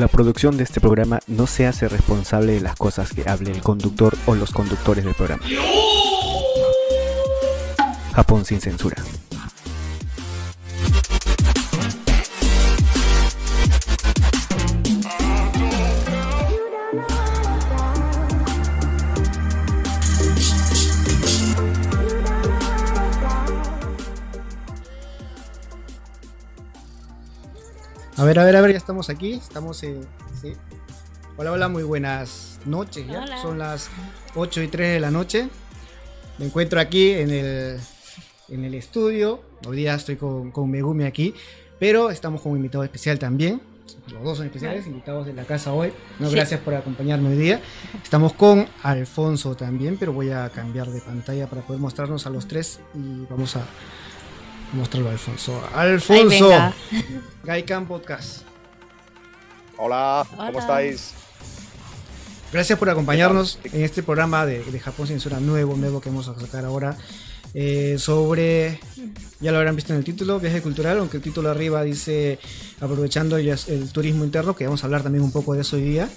La producción de este programa no se hace responsable de las cosas que hable el conductor o los conductores del programa. Japón sin censura. A ver, a ver, ya estamos aquí. Estamos, eh, sí. Hola, hola, muy buenas noches. ¿ya? Hola. Son las 8 y 3 de la noche. Me encuentro aquí en el, en el estudio. Hoy día estoy con, con Megumi aquí, pero estamos con un invitado especial también. Los dos son especiales, invitados de la casa hoy. No, Sí. gracias por acompañarme hoy día. Estamos con Alfonso también, pero voy a cambiar de pantalla para poder mostrarnos a los tres y vamos a mostrarlo a Alfonso. Alfonso. Gaikan Podcast. Hola, ¿cómo Hola. estáis? Gracias por acompañarnos en este programa de, de Japón Censura nuevo, nuevo que vamos a sacar ahora. eh, sobre, ya lo habrán visto en el título, viaje cultural, aunque el título arriba dice aprovechando el, el turismo interno, que vamos a hablar también un poco de eso hoy día,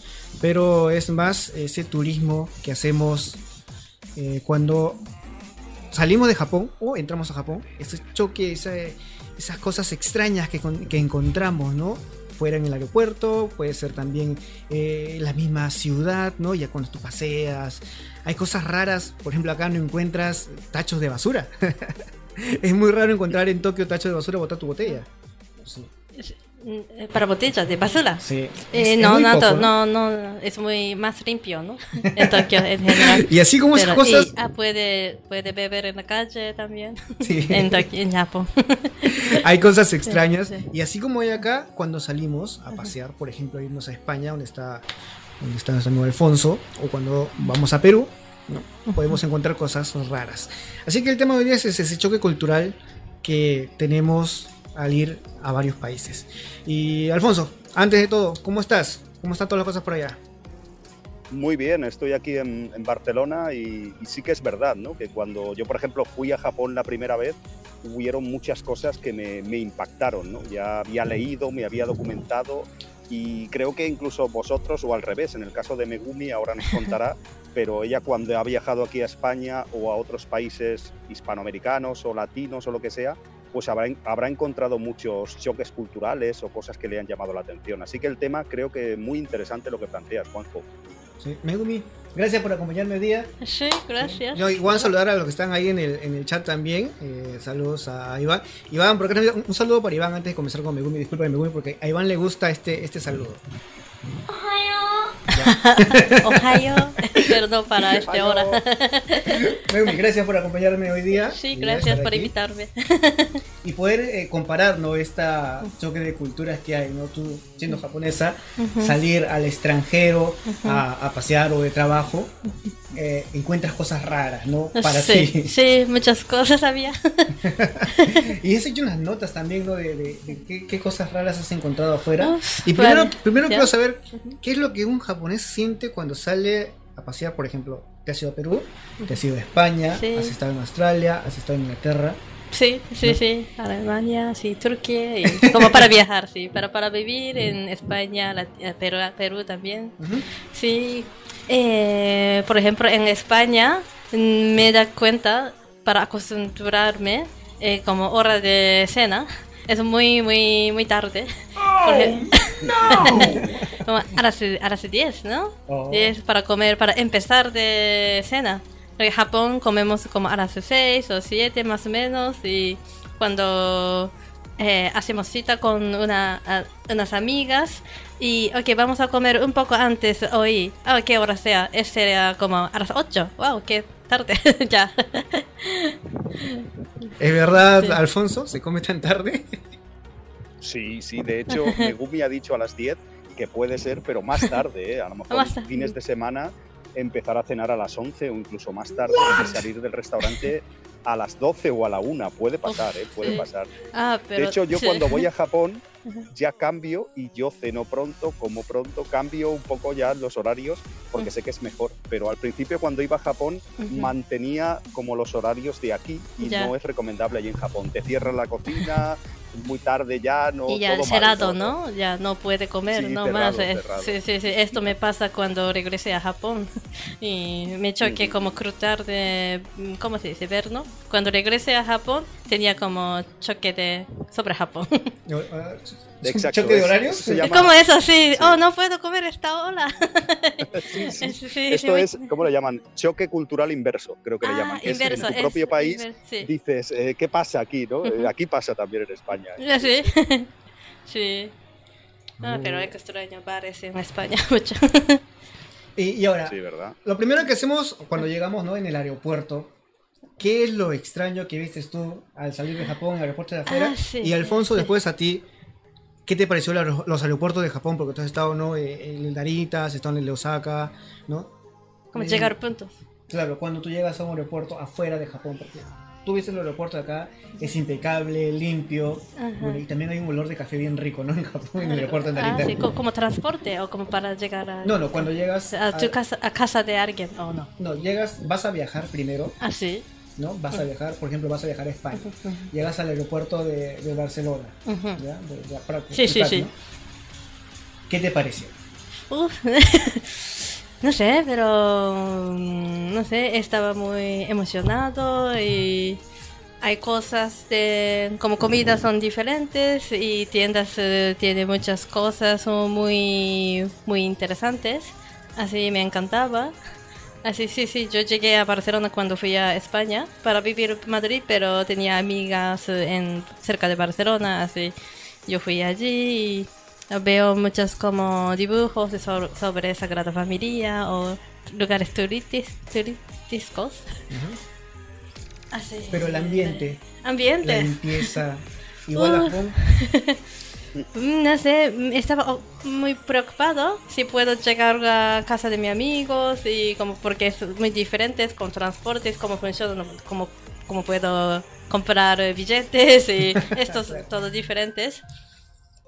pero es más ese turismo que hacemos eh, cuando salimos de Japón o entramos a Japón, ese choque, esas cosas extrañas que, que encontramos, ¿no? Fuera en el aeropuerto, puede ser también eh, la misma ciudad, ¿no? Ya cuando tú paseas, hay cosas raras, por ejemplo acá no encuentras tachos de basura. es muy raro encontrar en Tokio tachos de basura botar tu botella. Sí. Para botellas de basura. Sí. Eh, no, no, poco, no, no, es muy más limpio, ¿no? En Tokio en general. Y así como esas cosas. y, ah, puede, puede beber en la calle también. Sí. En Tokio, en Japón. hay cosas extrañas. sí. Y así como hay acá, cuando salimos a pasear, por ejemplo, a irnos a España, donde está, donde está nuestro amigo Alfonso, o cuando vamos a Perú, ¿no? podemos encontrar cosas raras. Así que el tema de hoy día es ese choque cultural que tenemos al ir a varios países. Y Alfonso, antes de todo, ¿cómo estás? ¿Cómo están todas las cosas por allá? Muy bien, estoy aquí en, en Barcelona y, y sí que es verdad, ¿no? Que cuando yo, por ejemplo, fui a Japón la primera vez, hubieron muchas cosas que me, me impactaron, ¿no? Ya había leído, me había documentado y creo que incluso vosotros, o al revés, en el caso de Megumi, ahora nos contará, pero ella cuando ha viajado aquí a España o a otros países hispanoamericanos o latinos o lo que sea, pues habrá, habrá encontrado muchos choques culturales o cosas que le han llamado la atención. Así que el tema creo que muy interesante lo que planteas, Juanjo. Sí. Megumi, gracias por acompañarme hoy día. Sí, gracias. Yo igual saludar a los que están ahí en el, en el chat también. Eh, saludos a Iván. Iván, por acá, un, un saludo para Iván antes de comenzar con Megumi. Disculpa Megumi porque a Iván le gusta este, este saludo. Ohio. Perdón para esta hora. Gracias por acompañarme hoy día. Sí, gracias por aquí. invitarme. Y poder eh, comparar ¿no? esta choque de culturas que hay, ¿no? Tú siendo japonesa, salir al extranjero a, a pasear o de trabajo, eh, encuentras cosas raras, ¿no? Para sí, ti. sí, muchas cosas había. Y has hecho unas notas también, ¿no? De, de- de qué, qué cosas raras has encontrado afuera. Y primero, vale, primero quiero saber qué es lo que un japonés siente cuando sale a pasear, por ejemplo, te has ido a Perú, te has ido a España, Sí. has estado en Australia, has estado en Inglaterra. Sí, sí, sí, Alemania, sí, Turquía, y como para viajar, sí, para, para vivir en España, la- eh, Perú, Perú también. Sí, eh, por ejemplo, en España mm, me da cuenta para acostumbrarme eh, como hora de cena. Es muy, muy, muy tarde. Ej- como a las, a las 10, ¿no? Oh. 10 para comer, para empezar de cena. En Japón comemos como a las 6 o 7 más o menos y cuando eh, hacemos cita con una, a- unas amigas y, ok, vamos a comer un poco antes hoy. ¿A qué hora sea? Es sería como a las 8. ¡Wow! ¡Qué tarde! ya. ¿Es verdad, Sí. Alfonso? ¿Se come tan tarde? Sí, sí, de hecho, Megumi ha dicho a las 10 que puede ser, pero más tarde, ¿eh? a lo mejor fines de semana empezar a cenar a las 11 o incluso más tarde y salir del restaurante a las 12 o a la 1, puede pasar, ¿eh? puede pasar. Ah, pero, de hecho, yo cuando voy a Japón ya cambio y yo ceno pronto, como pronto, cambio un poco ya los horarios porque sé que es mejor, pero al principio cuando iba a Japón mantenía como los horarios de aquí y Ya. no es recomendable allí en Japón. Te cierran la cocina, muy tarde ya, no. Y ya todo cerrado, ¿no? ¿no? Ya no puede comer, Sí, no cerrado, más. eh, cerrado. Sí, sí, sí. Esto me pasa cuando regresé a Japón. Y me choqué como cruzar de. ¿Cómo se dice? Ver, ¿no? Cuando regresé a Japón, tenía como choque de. sobre Japón. Exacto, ¿Choque de horarios? se Es como eso, sí. Sí. Oh, no puedo comer esta ola. Sí, sí. Esto es, ¿cómo le llaman? Choque cultural inverso, creo que le Ah, llaman. que es inverso, en tu es propio país inver- sí. dices, eh, ¿qué pasa aquí? ¿no? Eh. Aquí pasa también en España. ¿eh? Ya, sí. sí. Ah, pero hay que extraño bares en España mucho. Y, y ahora, Sí, ¿verdad? lo primero que hacemos cuando llegamos ¿no? en el aeropuerto, ¿qué es lo extraño que viste tú al salir de Japón, el aeropuerto de afuera? Ah, sí, y Alfonso, sí. después a ti, ¿qué te pareció la- los aeropuertos de Japón? Porque tú has estado ¿no? Eh, en el Narita, has estado en el Osaka, ¿no? Como Eh, llegar puntos. Claro, cuando tú llegas a un aeropuerto afuera de Japón, porque tú viste el aeropuerto de acá, es impecable, limpio, bueno, y también hay un olor de café bien rico, ¿no? En Japón, en el aeropuerto de Ah, Narita. sí, co- como transporte o como para llegar a, No, no, cuando llegas a tu a- casa, a casa de alguien o no. No, llegas, vas a viajar primero, Ah, sí. ¿No? Vas a viajar, por ejemplo, vas a viajar a España. Llegas al aeropuerto de, de Barcelona, Ujú. ¿ya? De- de Prat- Sí, sí, Prat, sí. ¿no? ¿Qué te pareció? Uf. no sé, pero mm, no sé, estaba muy emocionado y hay cosas de como comidas son diferentes y tiendas eh, tiene muchas cosas son muy muy interesantes, así me encantaba. Así sí, sí, yo llegué a Barcelona cuando fui a España para vivir en Madrid, pero tenía amigas en cerca de Barcelona, así yo fui allí y Veo muchos como dibujos sobre, sobre Sagrada Familia o lugares turistis, turísticos. Así. Pero el ambiente, la Ambiente. limpieza, igual Uh. Mm, No sé, mm, estaba oh, muy preocupado si puedo llegar a casa de mis amigos y como porque es muy diferentes con transportes, cómo funciona, cómo, cómo puedo comprar eh, billetes y estos todos diferentes.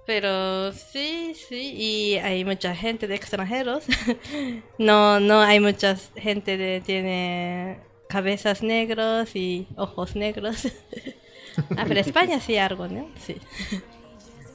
Pero sí, sí, y hay mucha gente de extranjeros. no, no hay mucha gente de tiene cabezas negros y ojos negros. ah, pero España sí algo, ¿no? Sí.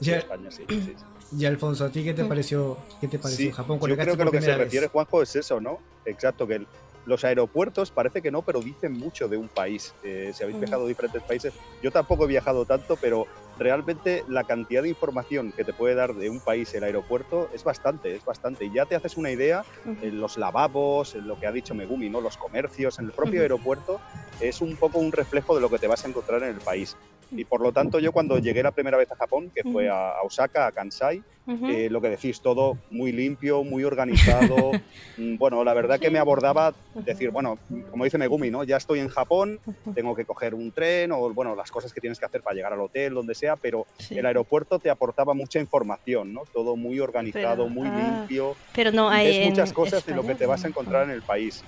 Ya, España, sí, sí, sí. ya, Alfonso, ¿a ti qué te pareció, qué te pareció Sí, Japón? yo creo que lo que se refiere? Juanjo es eso, ¿no? Exacto, que el- los aeropuertos parece que no, pero dicen mucho de un país. Eh, si habéis Mm. viajado a diferentes países, yo tampoco he viajado tanto, pero realmente la cantidad de información que te puede dar de un país el aeropuerto es bastante, es bastante. Y ya te haces una idea en los lavabos, en lo que ha dicho Megumi, ¿no? Los comercios, en el propio aeropuerto, es un poco un reflejo de lo que te vas a encontrar en el país. Y por lo tanto, yo cuando llegué la primera vez a Japón, que fue a, Osaka, a Kansai, eh, lo que decís, todo muy limpio, muy organizado. Mm, bueno, la verdad que me abordaba decir, bueno, como dice Megumi, ¿no? Ya estoy en Japón, tengo que coger un tren o, bueno, las cosas que tienes que hacer para llegar al hotel, donde sea, pero Sí. el aeropuerto te aportaba mucha información, ¿no? Todo muy organizado, Pero, muy ah, limpio. Pero no hay en muchas cosas de lo que te vas a encontrar en el país.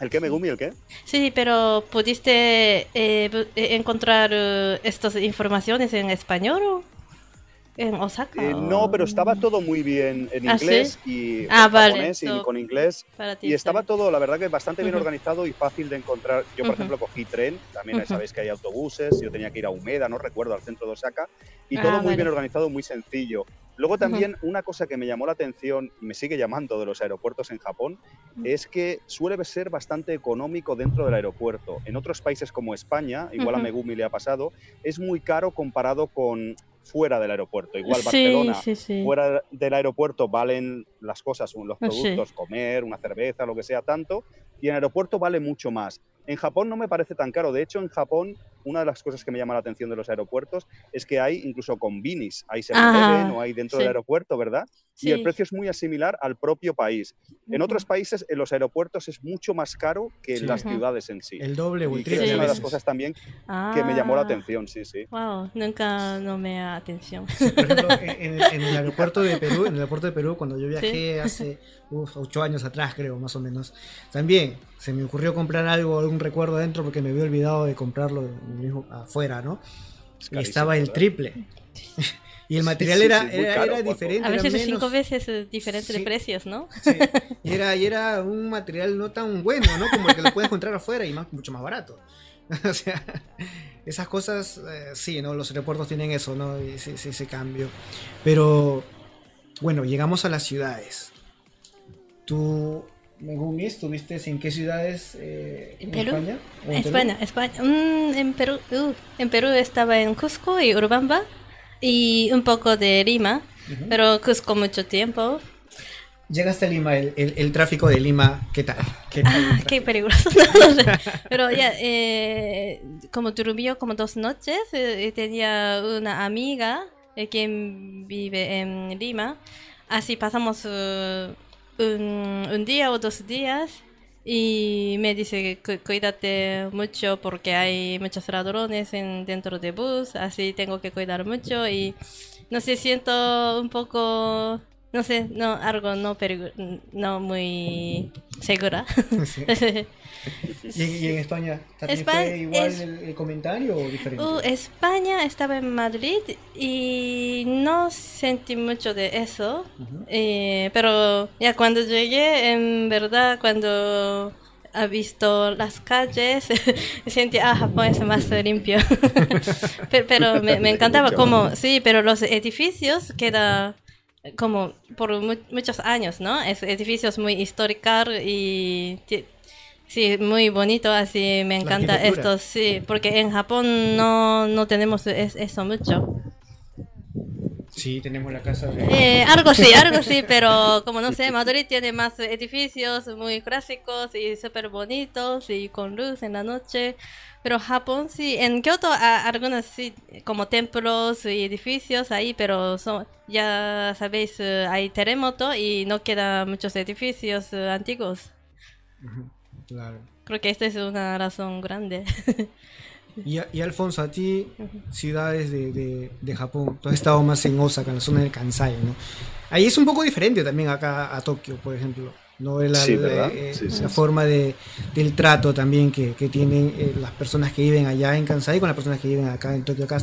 ¿El qué, Megumi? ¿El qué? Sí, pero ¿pudiste eh, eh, encontrar eh, estas informaciones en español o en Osaka? Eh, no, pero estaba todo muy bien en ¿Ah, sí? inglés y Ah, en vale, japonés y con inglés. Ti, Y estaba sí. todo, la verdad, que bastante bien organizado y fácil de encontrar. Yo, por ejemplo, cogí tren, también sabéis que hay autobuses, yo tenía que ir a Humeda, no recuerdo, al centro de Osaka, y Ah, todo muy vale. bien organizado, muy sencillo. Luego también una cosa que me llamó la atención y me sigue llamando de los aeropuertos en Japón es que suele ser bastante económico dentro del aeropuerto. En otros países como España, igual a. Megumi le ha pasado, es muy caro comparado con fuera del aeropuerto. Igual Barcelona, sí, sí. fuera del aeropuerto valen las cosas, los sí. productos, comer, una cerveza, lo que sea, tanto, y en aeropuerto vale mucho más. En Japón no me parece tan caro. De hecho, en Japón, una de las cosas que me llama la atención de los aeropuertos es que hay incluso combinis, hay 7-Eleven Ah, o hay dentro del aeropuerto, ¿verdad? Y el Sí. precio es muy similar al propio país. En otros países, en los aeropuertos es mucho más caro que en Sí. las ciudades en sí. El doble o el triple es una de las cosas también que me llamó la Ah, atención, sí, sí. Wow, nunca no me da atención. Por ejemplo, en, en- el aeropuerto de Perú, en el aeropuerto de Perú, cuando yo viajé hace uf, ocho años atrás, creo, más o menos, también se me ocurrió comprar algo, algún recuerdo adentro, porque me había olvidado de comprarlo mismo afuera, ¿no? Es Y estaba el triple. Y el material sí, era, sí, era, caro, era diferente. A era veces es menos- cinco veces diferente Sí. de precios, ¿no? Sí, y era, y era un material no tan bueno, ¿no? Como el que lo puedes encontrar afuera y más, mucho más barato. o sea, esas cosas, eh, sí, ¿no? Los aeropuertos tienen eso, ¿no? Y sí, sí, ese cambio. Pero, bueno, llegamos a las ciudades. Tú, Megumi, ¿estuviste en qué ciudades? eh, ¿En Perú? España? ¿O en Perú? España, España. Mm, en Perú, uh, en Perú estaba en Cusco y Urubamba y un poco de Lima, pero Cusco mucho tiempo. Llegaste a Lima, el, el- el tráfico de Lima, ¿qué tal? ¿Qué tal Ah, qué peligroso. Pero ya, eh, como durmió como dos noches, eh, tenía una amiga eh, quien vive en Lima. Así pasamos eh, un, un día o dos días y me dice cuídate mucho porque hay muchos ladrones en, dentro de bus, así tengo que cuidar mucho y no sé, siento un poco, no sé, no, algo no, no muy segura. Sí. ¿Y, y en España? ¿También España fue igual es- el, el comentario o diferente? Uh, España estaba en Madrid y no sentí mucho de eso, Ujú. eh, pero ya cuando llegué, en verdad, cuando he visto las calles, sentí, ah, Japón es más limpio. Pe- pero me, me encantaba como, sí, pero los edificios quedan como por mu- muchos años, ¿no? Es edificios muy históricos y sí, muy bonito, así me encanta esto, sí, porque en Japón no, no tenemos es- eso mucho. Sí, tenemos la casa de... Eh, algo sí, algo sí, pero como no sé, Madrid tiene más edificios muy clásicos y súper bonitos y con luz en la noche. Pero Japón sí, en Kioto a- algunos sí, como templos y edificios ahí, pero son, ya sabéis, eh, hay terremoto y no quedan muchos edificios eh, antiguos. Claro. Creo que esta es una razón grande. Y, y Alfonso, a ti, ciudades de, de- de Japón, tú has estado más en Osaka, en la zona del Kansai, ¿no? Ahí es un poco diferente también acá a Tokio, por ejemplo, ¿no? La, Sí, la- ¿verdad? eh, Sí, sí. la forma de, del trato también que, que tienen eh, las personas que viven allá en Kansai con las personas que viven acá en Tokio. Acá,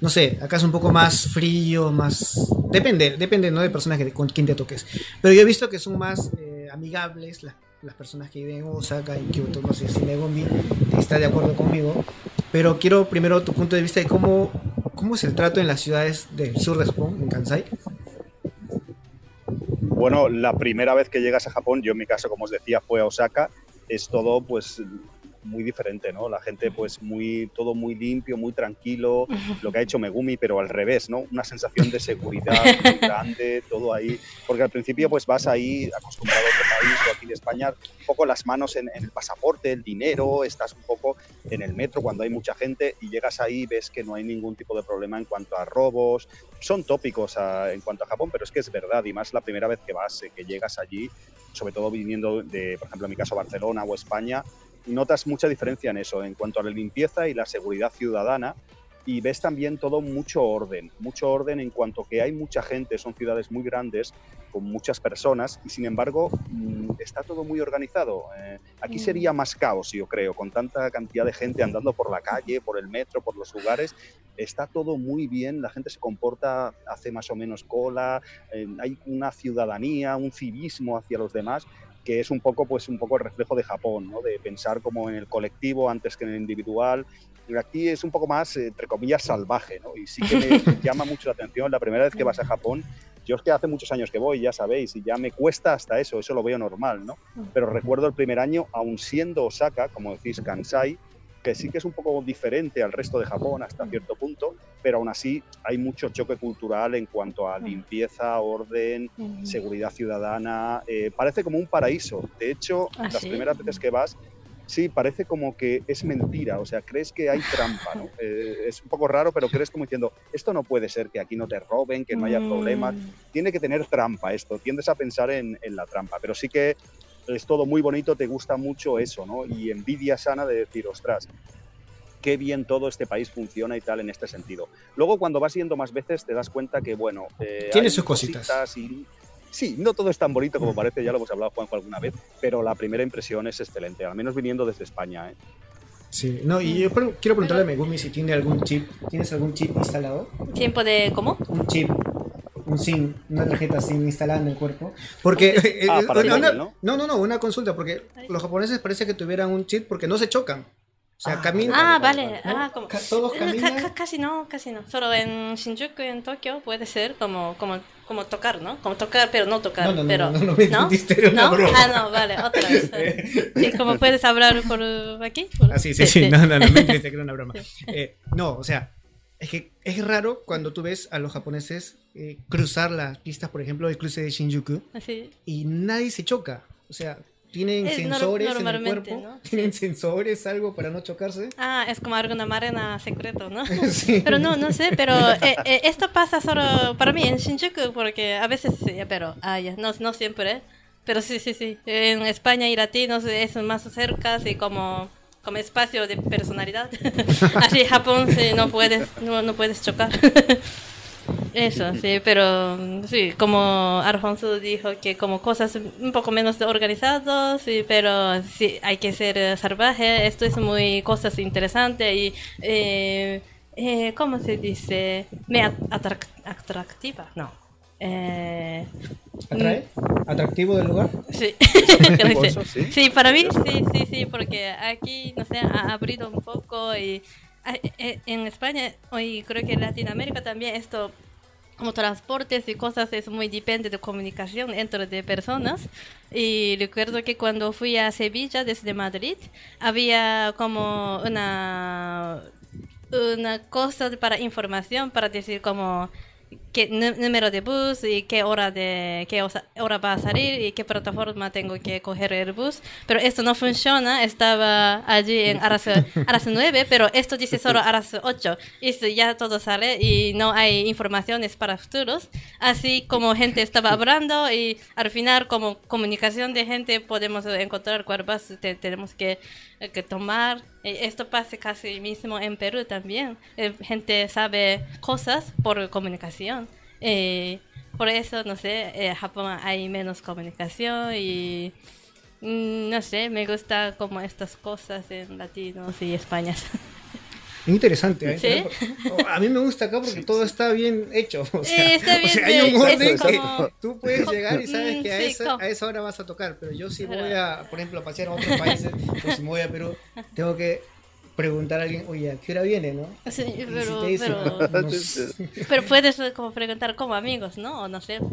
no sé, acá es un poco más frío, más... Depende, depende, ¿no? De personas que, con quien te toques. Pero yo he visto que son más eh, amigables las, las personas que viven en Osaka, en Kyoto, no sé si Megumi está de acuerdo conmigo. Pero quiero primero tu punto de vista de cómo, cómo es el trato en las ciudades del sur de Japón, en Kansai. Bueno, la primera vez que llegas a Japón, yo en mi caso, como os decía, fue a Osaka, es todo pues muy diferente, ¿no? La gente pues muy, todo muy limpio, muy tranquilo, lo que ha hecho Megumi, pero al revés, ¿no? Una sensación de seguridad muy grande, todo ahí, porque al principio pues vas ahí acostumbrado a otro país o aquí en España, un poco las manos en, en el pasaporte, el dinero, estás un poco en el metro cuando hay mucha gente y llegas ahí ves que no hay ningún tipo de problema en cuanto a robos, son tópicos a- en cuanto a Japón, pero es que es verdad, y más la primera vez que vas, eh, que llegas allí, sobre todo viniendo de, por ejemplo, en mi caso, Barcelona o España, notas mucha diferencia en eso, en cuanto a la limpieza y la seguridad ciudadana, y ves también todo mucho orden, mucho orden en cuanto que hay mucha gente, son ciudades muy grandes, con muchas personas, y sin embargo mm, está todo muy organizado. Eh, aquí Mm. sería más caos, yo creo, con tanta cantidad de gente andando por la calle, por el metro, por los lugares, está todo muy bien, la gente se comporta, hace más o menos cola, eh, hay una ciudadanía, un civismo hacia los demás que es un poco pues un poco el reflejo de Japón, ¿no? de pensar como en el colectivo antes que en el individual. Y aquí es un poco más, eh, entre comillas, salvaje, ¿no? Y sí que me llama mucho la atención la primera vez que vas a Japón. Yo es que hace muchos años que voy, ya sabéis, y ya me cuesta hasta eso, eso lo veo normal, ¿no? Pero recuerdo el primer año, aún siendo Osaka, como decís, Kansai, que sí que es un poco diferente al resto de Japón hasta cierto punto, pero aún así hay mucho choque cultural en cuanto a limpieza, orden, Mm. seguridad ciudadana, eh, parece como un paraíso. De hecho, ¿Ah, las sí? primeras veces que vas, sí, parece como que es mentira, o sea, crees que hay trampa, ¿no? Eh, es un poco raro, pero crees como diciendo, esto no puede ser, que aquí no te roben, que no haya Mm. problemas, tiene que tener trampa esto, tiendes a pensar en, en la trampa, pero sí que es todo muy bonito, te gusta mucho eso, ¿no? Y envidia sana de decir, ostras, qué bien todo este país funciona y tal en este sentido. Luego, cuando vas yendo más veces, te das cuenta que, bueno, eh, Tiene sus cositas. y- sí, no todo es tan bonito como parece, ya lo hemos hablado, Juanjo, alguna vez, pero la primera impresión es excelente, al menos viniendo desde España. ¿eh? Sí, no, y yo quiero preguntarle a Megumi si tiene algún chip. ¿Tienes algún chip instalado? ¿Tiempo de cómo? Un chip, un SIM, una tarjeta SIM instalada en el cuerpo. Porque. Ah, eh, para el una- móvil, ¿no? no, no, no, una consulta, porque los japoneses parece que tuvieran un chip porque no se chocan. O sea, Ah, camina. Ah, vale, vale. ¿no? Ah, como, todos eh, ca- caminan. ca- casi no, casi no. Solo en Shinjuku, en Tokio, puede ser como, como, como tocar, ¿no? Como tocar, pero no tocar. No, no, no, pero, no, no, no me era una ¿No? broma. Ah, no, vale, otra vez. Sí, como puedes hablar por aquí. por- Ah, sí, sí, sí, no, no, no me entendiste que era una broma. Eh, no, o sea, es que es raro cuando tú ves a los japoneses eh, cruzar las pistas, por ejemplo, el cruce de Shinjuku, Así. y nadie se choca. O sea, tienen Es sensores en el cuerpo, ¿no? tienen sensores, algo para no chocarse. Ah, es como alguna marena secreto, ¿no? Sí. Pero no, no sé, pero eh, eh, esto pasa solo para mí en Shinjuku, porque a veces sí, pero ah, ya, no, no siempre. Pero sí, sí, sí. En España y latinos es más cerca, y como, como espacio de personalidad. Así Japón sí, no puedes, no, no puedes chocar. Eso, sí, pero sí, como Alfonso dijo que como cosas un poco menos organizadas, sí, pero sí, hay que ser eh, salvaje, esto es muy cosas interesantes y, eh, eh, ¿cómo se dice? Me at- atrac- atractiva, no. Eh, ¿Atrae? ¿Atractivo del lugar? Sí. Sí. para mí sí, sí, sí, porque aquí, no sé, ha abrido un poco y ah, eh, en España y creo que en Latinoamérica también esto como transportes y cosas es muy depende de comunicación entre de personas y recuerdo que cuando fui a Sevilla desde Madrid había como una una cosa para información para decir como qué nú- número de bus y qué hora de qué hora va a salir y qué plataforma tengo que coger el bus. Pero esto no funciona. Estaba allí en a las, a las 9 pero esto dice solo a las 8 y ya todo sale y no hay informaciones para futuros. Así como gente estaba hablando y al final como comunicación de gente podemos encontrar cuál bus te- tenemos que, que tomar. Eh, esto pasa casi mismo en Perú también. Eh, gente sabe cosas por comunicación eh, por eso, no sé, en Japón hay menos comunicación y mm, no sé, me gusta como estas cosas en latinos y España. Interesante, ¿eh? ¿Sí? A mí me gusta acá porque todo está bien hecho. O sea, Eh, está o bien sea, hay un de- orden que tú puedes llegar y sabes Mm, que a, sí, esa, a esa hora vas a tocar. Pero yo si voy a, por ejemplo, a pasear a otros países, o si me voy a Perú, tengo que preguntar a alguien, oye, ¿a qué hora viene, no? Sí, si pero, pero, "No, no sé". pero puedes eh, como preguntar como amigos, ¿no? O no sé, no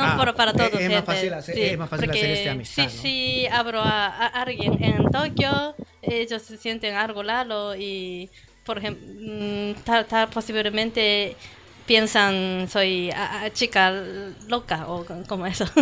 Ah, por- para es- todos. es más fácil hacer- es más fácil hacer este amistad, Si, ¿no? si abro a, a alguien en Tokio, ellos se sienten algo raro y, por ejemplo, mm, tal, tal posiblemente piensan soy a- a chica loca o como eso.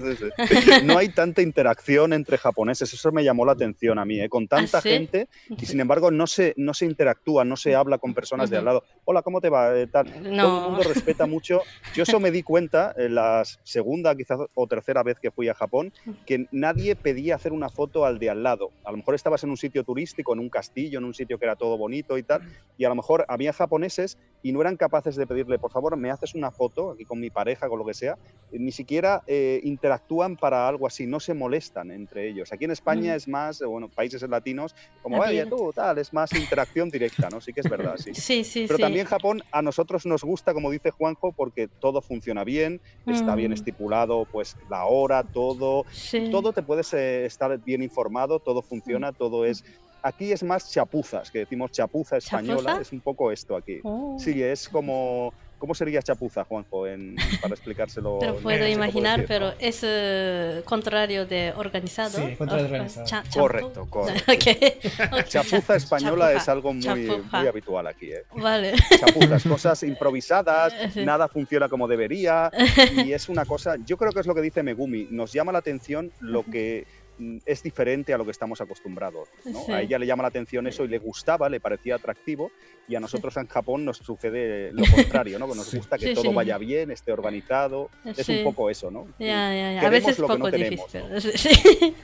Sí, sí. No hay tanta interacción entre japoneses, eso me llamó la atención a mí, ¿eh? con tanta ¿Ah, sí? gente y sin embargo no se, no se interactúa, no se habla con personas de al lado. Hola, ¿cómo te va? Eh, tal. Todo el mundo respeta mucho. Yo eso me di cuenta en la segunda quizás o tercera vez que fui a Japón, que nadie pedía hacer una foto al de al lado. A lo mejor estabas en un sitio turístico, en un castillo, en un sitio que era todo bonito y tal, y a lo mejor había japoneses y no eran capaces de pedirle, por favor, me haces una foto aquí con mi pareja, con lo que sea. Ni siquiera eh, interactúan para algo así, no se molestan entre ellos. Aquí en España Mm. es más, eh, bueno, países latinos, como, vaya tú, tal, es más interacción directa, ¿no? Sí que es verdad, sí. Sí, sí, Pero sí. también Japón a nosotros nos gusta, como dice Juanjo, porque todo funciona bien, está bien Mm. estipulado, pues la hora, todo, Sí. todo te puedes eh, estar bien informado, todo Mm. funciona, todo es... Aquí es más chapuzas, que decimos chapuza española, ¿Chapuza? es un poco esto aquí. Oh. Sí, es como... ¿Cómo sería chapuza, Juanjo, en, para explicárselo? Pero puedo imaginar, pero es eh, contrario de organizado. Sí, contrario de organizado. cha-. Correcto, correcto. Chapuza cha- española chapuza, es algo muy, muy habitual aquí. ¿eh? Vale. chapuzas, cosas improvisadas, nada funciona como debería y es una cosa, yo creo que es lo que dice Megumi, nos llama la atención lo que es diferente a lo que estamos acostumbrados. ¿no? Sí. A ella le llama la atención eso y le gustaba, le parecía atractivo y a nosotros en Japón nos sucede lo contrario, ¿no? que nos Sí. gusta que Sí, todo sí. vaya bien, esté organizado, es Sí. un poco eso, ¿no? Ya, ya, ya. A veces es lo que no poco tenemos, difícil. Sí, sí.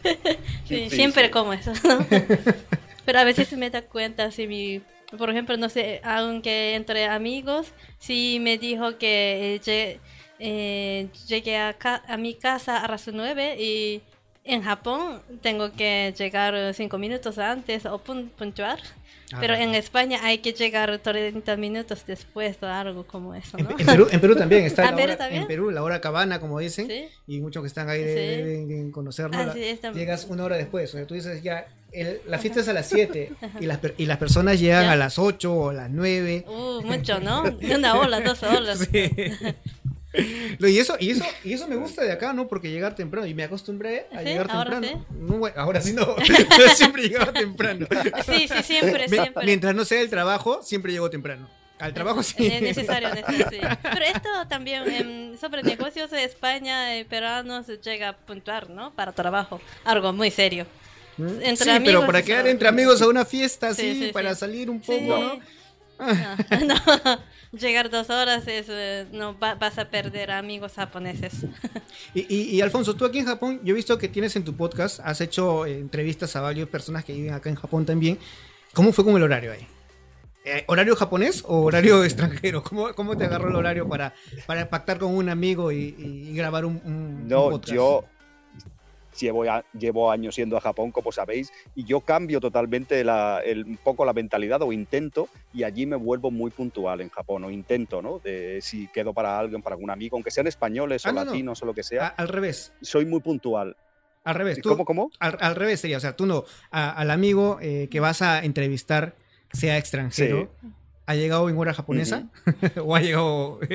Sí, siempre sí. como eso. ¿no? Pero a veces me da cuenta si mi, por ejemplo, no sé, aunque entre amigos, si me dijo que eh, lle- eh, llegué a, ca- a mi casa a las 9 y en Japón tengo que llegar cinco minutos antes o pun- puntuar. Ah, Pero en España hay que llegar 30 minutos después o algo como eso, En, ¿no? en Perú, en Perú también está ¿Ah, la Perú hora, también? en Perú la hora cabana, como dicen, ¿Sí? y muchos que están ahí de, Sí. de- de- de conocer, ¿no? Ah, La- sí, es también. llegas una hora después, o sea, tú dices ya el- la fiesta es a las 7 y las, y las personas llegan Ya. a las 8 o a las 9. Uh, mucho, ¿no? Una hora, dos horas. Sí. No, y eso, y eso, y eso me gusta de acá, ¿no? Porque llegar temprano, y me acostumbré a ¿Sí? llegar ¿Ahora temprano. sí? No, bueno, ahora sí no. Siempre llegaba temprano. Sí, sí, siempre, Me- siempre. Mientras no sea el trabajo, siempre llego temprano. Al trabajo sí. Es necesario, necesario, sí. Pero esto también em, sobre negocios de España y peruanos llega a puntuar, ¿no? Para trabajo, algo muy serio. Entre sí, amigos pero para quedar entre amigos a una fiesta Sí, así, sí, para sí. salir un poco, Sí. ¿no? Ah, no. Llegar dos horas es, eh, no va- vas a perder amigos japoneses. Y, y- y, Alfonso, tú aquí en Japón, yo he visto que tienes en tu podcast, has hecho eh, entrevistas a varias personas que viven acá en Japón también. ¿Cómo fue con el horario ahí? Eh, ¿Horario japonés o horario extranjero? ¿Cómo, cómo te agarró el horario para, para pactar con un amigo y, y grabar un, un- un No, podcast? yo llevo, a- llevo años yendo a Japón, como sabéis, y yo cambio totalmente la, el- un poco la mentalidad o intento, y allí me vuelvo muy puntual en Japón, o intento, ¿no? De, si quedo para alguien, para algún amigo, aunque sean españoles Ah, o no, no. latinos o lo que A- sea, al revés, soy muy puntual. al revés. Tú, ¿Cómo, cómo? Al, al revés sería, o sea, tú no, a- al amigo eh, que vas a entrevistar, sea extranjero, ¿ha llegado en hora japonesa? ¿O ha llegado...?